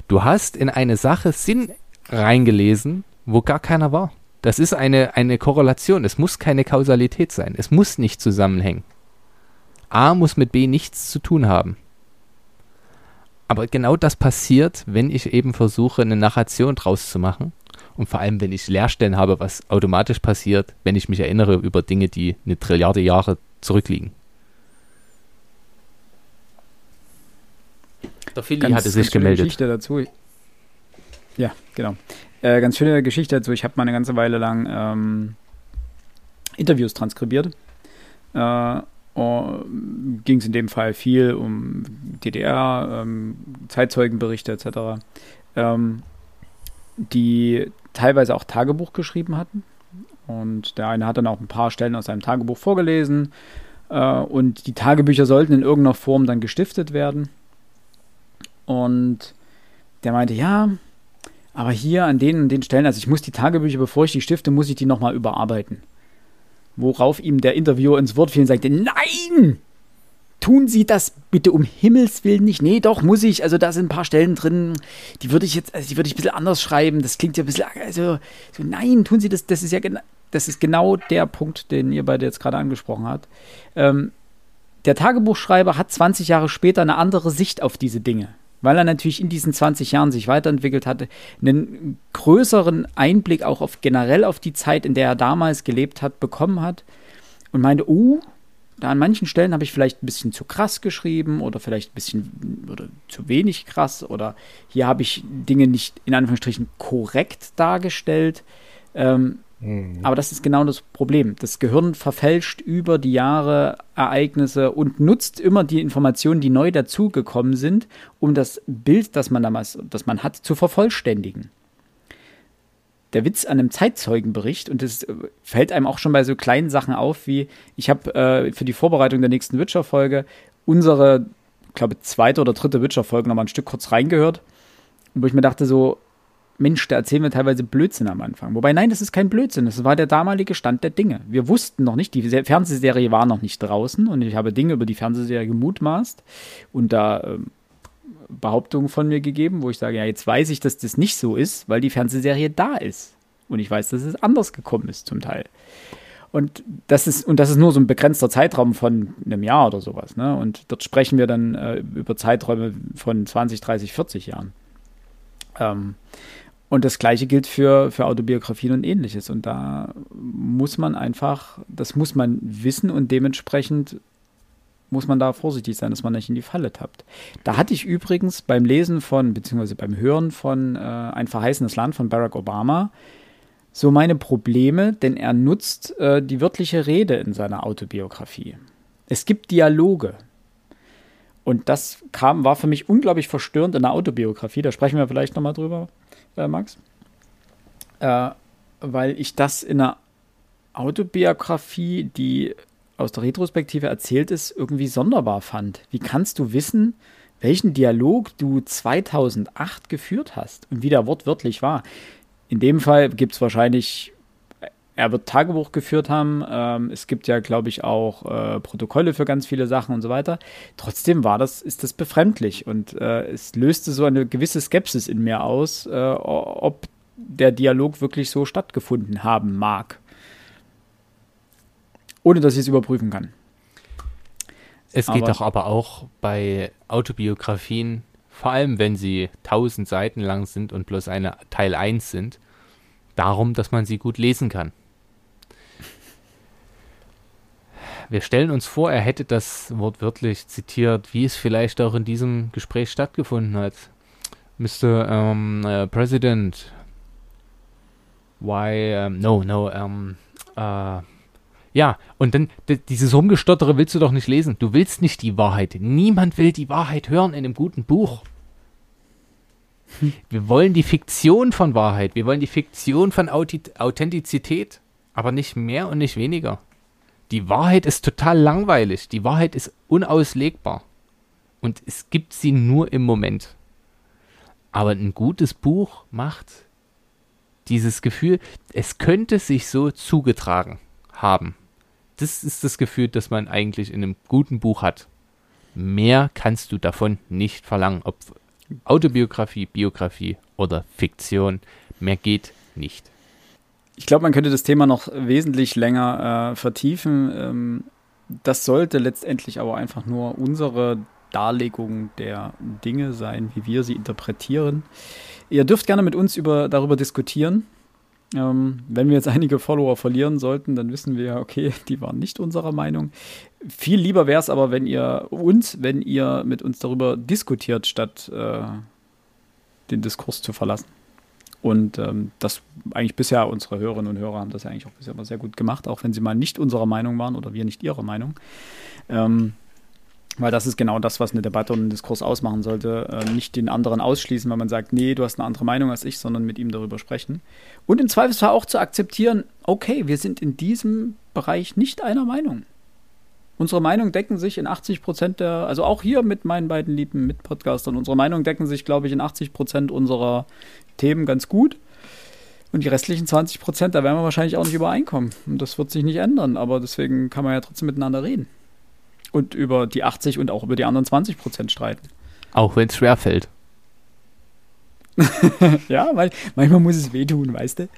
Du hast in eine Sache Sinn reingelesen, wo gar keiner war. Das ist eine, eine Korrelation. Es muss keine Kausalität sein. Es muss nicht zusammenhängen. A muss mit B nichts zu tun haben. Aber genau das passiert, wenn ich eben versuche, eine Narration draus zu machen. Und vor allem, wenn ich Leerstellen habe, was automatisch passiert, wenn ich mich erinnere über Dinge, die eine Trilliarde Jahre zurückliegen. Der Philly ganz, hatte sich gemeldet. Geschichte dazu. Ja, genau. Äh, ganz schöne Geschichte dazu. Ich habe mal eine ganze Weile lang ähm, Interviews transkribiert. Äh, ging es in dem Fall viel um DDR, ähm, Zeitzeugenberichte etc., ähm, die teilweise auch Tagebuch geschrieben hatten. Und der eine hat dann auch ein paar Stellen aus seinem Tagebuch vorgelesen. Äh, und die Tagebücher sollten in irgendeiner Form dann gestiftet werden. Und der meinte, ja, aber hier an den den Stellen, also ich muss die Tagebücher, bevor ich die stifte, muss ich die nochmal überarbeiten. Worauf ihm der Interviewer ins Wort fiel und sagte, nein! Tun Sie das bitte um Himmels Willen nicht. Nee, doch, muss ich. Also da sind ein paar Stellen drin, die würde ich jetzt, also die würde ich ein bisschen anders schreiben. Das klingt ja ein bisschen, also, so, nein, tun Sie das. Das ist ja genau, das ist genau der Punkt, den ihr beide jetzt gerade angesprochen habt. Ähm, der Tagebuchschreiber hat 20 Jahre später eine andere Sicht auf diese Dinge. Weil er natürlich in diesen 20 Jahren sich weiterentwickelt hatte, einen größeren Einblick auch auf generell auf die Zeit, in der er damals gelebt hat, bekommen hat und meinte, oh, da an manchen Stellen habe ich vielleicht ein bisschen zu krass geschrieben oder vielleicht ein bisschen oder zu wenig krass oder hier habe ich Dinge nicht in Anführungsstrichen korrekt dargestellt. Ähm, mhm. Aber das ist genau das Problem. Das Gehirn verfälscht über die Jahre Ereignisse und nutzt immer die Informationen, die neu dazugekommen sind, um das Bild, das man damals, das man hat, zu vervollständigen der Witz an einem Zeitzeugenbericht und das äh, fällt einem auch schon bei so kleinen Sachen auf, wie ich habe äh, für die Vorbereitung der nächsten Witcher-Folge unsere, glaube zweite oder dritte Witcher-Folge nochmal ein Stück kurz reingehört, wo ich mir dachte so, Mensch, da erzählen wir teilweise Blödsinn am Anfang. Wobei, nein, das ist kein Blödsinn, das war der damalige Stand der Dinge. Wir wussten noch nicht, die Fernsehserie war noch nicht draußen und ich habe Dinge über die Fernsehserie gemutmaßt und da ähm, Behauptungen von mir gegeben, wo ich sage, ja, jetzt weiß ich, dass das nicht so ist, weil die Fernsehserie da ist. Und ich weiß, dass es anders gekommen ist zum Teil. Und das ist, und das ist nur so ein begrenzter Zeitraum von einem Jahr oder sowas. Ne? Und dort sprechen wir dann äh, über Zeiträume von 20, 30, 40 Jahren. Ähm, und das gleiche gilt für, für Autobiografien und ähnliches. Und da muss man einfach, das muss man wissen und dementsprechend muss man da vorsichtig sein, dass man nicht in die Falle tappt. Da hatte ich übrigens beim Lesen von, beziehungsweise beim Hören von äh, Ein verheißenes Land von Barack Obama so meine Probleme, denn er nutzt äh, die wörtliche Rede in seiner Autobiografie. Es gibt Dialoge. Und das kam, war für mich unglaublich verstörend in der Autobiografie. Da sprechen wir vielleicht nochmal drüber, äh, Max. Äh, weil ich das in einer Autobiografie, die aus der Retrospektive erzählt ist, irgendwie sonderbar fand. Wie kannst du wissen, welchen Dialog du 2008 geführt hast und wie der wortwörtlich war? In dem Fall gibt es wahrscheinlich, er wird Tagebuch geführt haben. Ähm, es gibt ja, glaube ich, auch äh, Protokolle für ganz viele Sachen und so weiter. Trotzdem war das, ist das befremdlich und äh, es löste so eine gewisse Skepsis in mir aus, äh, ob der Dialog wirklich so stattgefunden haben mag ohne dass ich es überprüfen kann. Es geht aber, doch aber auch bei Autobiografien, vor allem wenn sie tausend Seiten lang sind und bloß eine Teil 1 sind, darum, dass man sie gut lesen kann. Wir stellen uns vor, er hätte das wortwörtlich zitiert, wie es vielleicht auch in diesem Gespräch stattgefunden hat. Mr. Um, uh, President, why, um, no, no, um, uh, ja, und dann dieses Rumgestottere willst du doch nicht lesen. Du willst nicht die Wahrheit. Niemand will die Wahrheit hören in einem guten Buch. Wir wollen die Fiktion von Wahrheit. Wir wollen die Fiktion von Authentizität. Aber nicht mehr und nicht weniger. Die Wahrheit ist total langweilig. Die Wahrheit ist unauslegbar. Und es gibt sie nur im Moment. Aber ein gutes Buch macht dieses Gefühl, es könnte sich so zugetragen haben. Das ist das Gefühl, das man eigentlich in einem guten Buch hat. Mehr kannst du davon nicht verlangen. Ob Autobiografie, Biografie oder Fiktion. Mehr geht nicht. Ich glaube, man könnte das Thema noch wesentlich länger äh, vertiefen. Ähm, das sollte letztendlich aber einfach nur unsere Darlegung der Dinge sein, wie wir sie interpretieren. Ihr dürft gerne mit uns über, darüber diskutieren. Ähm, wenn wir jetzt einige Follower verlieren sollten, dann wissen wir, okay, die waren nicht unserer Meinung. Viel lieber wäre es aber, wenn ihr uns, wenn ihr mit uns darüber diskutiert, statt äh, den Diskurs zu verlassen. Und ähm, das eigentlich bisher, unsere Hörerinnen und Hörer haben das ja eigentlich auch bisher immer sehr gut gemacht, auch wenn sie mal nicht unserer Meinung waren oder wir nicht ihrer Meinung. Ähm, weil das ist genau das, was eine Debatte und ein Diskurs ausmachen sollte. Äh, nicht den anderen ausschließen, weil man sagt, nee, du hast eine andere Meinung als ich, sondern mit ihm darüber sprechen. Und im Zweifelsfall auch zu akzeptieren, okay, wir sind in diesem Bereich nicht einer Meinung. Unsere Meinungen decken sich in 80 Prozent der, also auch hier mit meinen beiden lieben Mitpodcastern, unsere Meinungen decken sich, glaube ich, in 80 Prozent unserer Themen ganz gut. Und die restlichen 20 Prozent, da werden wir wahrscheinlich auch nicht übereinkommen. Und das wird sich nicht ändern, aber deswegen kann man ja trotzdem miteinander reden und über die 80 und auch über die anderen 20 Prozent streiten. Auch wenn es schwerfällt. ja, weil manchmal muss es wehtun, weißt du?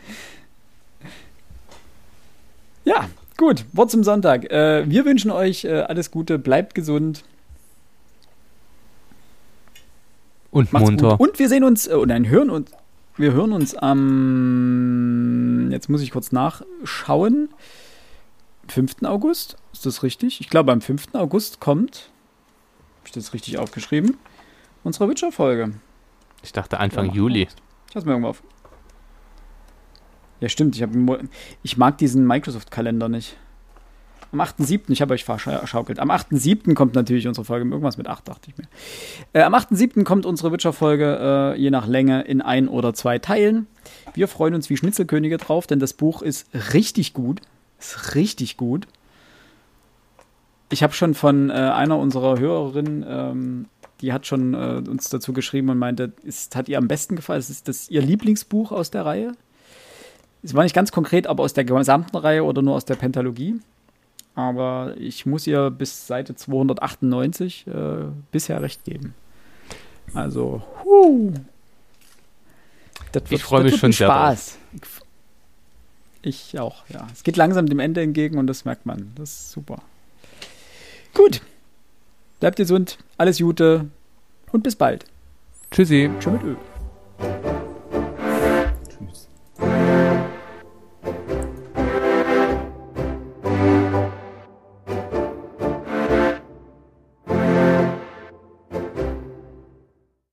Ja, gut. Wort zum Sonntag. Äh, wir wünschen euch äh, alles Gute, bleibt gesund. Und Macht's munter. Gut. Und wir sehen uns, nein, hören uns, wir hören uns am, jetzt muss ich kurz nachschauen, 5. August, ist das richtig? Ich glaube, am 5. August kommt, habe ich das richtig aufgeschrieben, unsere Witcher-Folge. Ich dachte Anfang ja, Juli. Ich hab's mir irgendwo auf. Ja, stimmt. Ich, hab, ich mag diesen Microsoft-Kalender nicht. Am 8.7., ich habe euch verschaukelt. Am 8.7. kommt natürlich unsere Folge, irgendwas mit 8, dachte ich mir. Äh, am 8.7. kommt unsere Witcher-Folge, äh, je nach Länge, in ein oder zwei Teilen. Wir freuen uns wie Schnitzelkönige drauf, denn das Buch ist richtig gut. Ist richtig gut. Ich habe schon von äh, einer unserer Hörerinnen, ähm, die hat schon äh, uns dazu geschrieben und meinte, es hat ihr am besten gefallen. Es ist das ihr Lieblingsbuch aus der Reihe. Es war nicht ganz konkret, aber aus der gesamten Reihe oder nur aus der Pentalogie. Aber ich muss ihr bis Seite 298 äh, bisher recht geben. Also, huh. Das wird, ich freue mich schon Spaß. Sehr ich auch, ja. Es geht langsam dem Ende entgegen und das merkt man. Das ist super. Gut. Bleibt gesund, alles Gute und bis bald. Tschüssi. Tschüss mit Öl.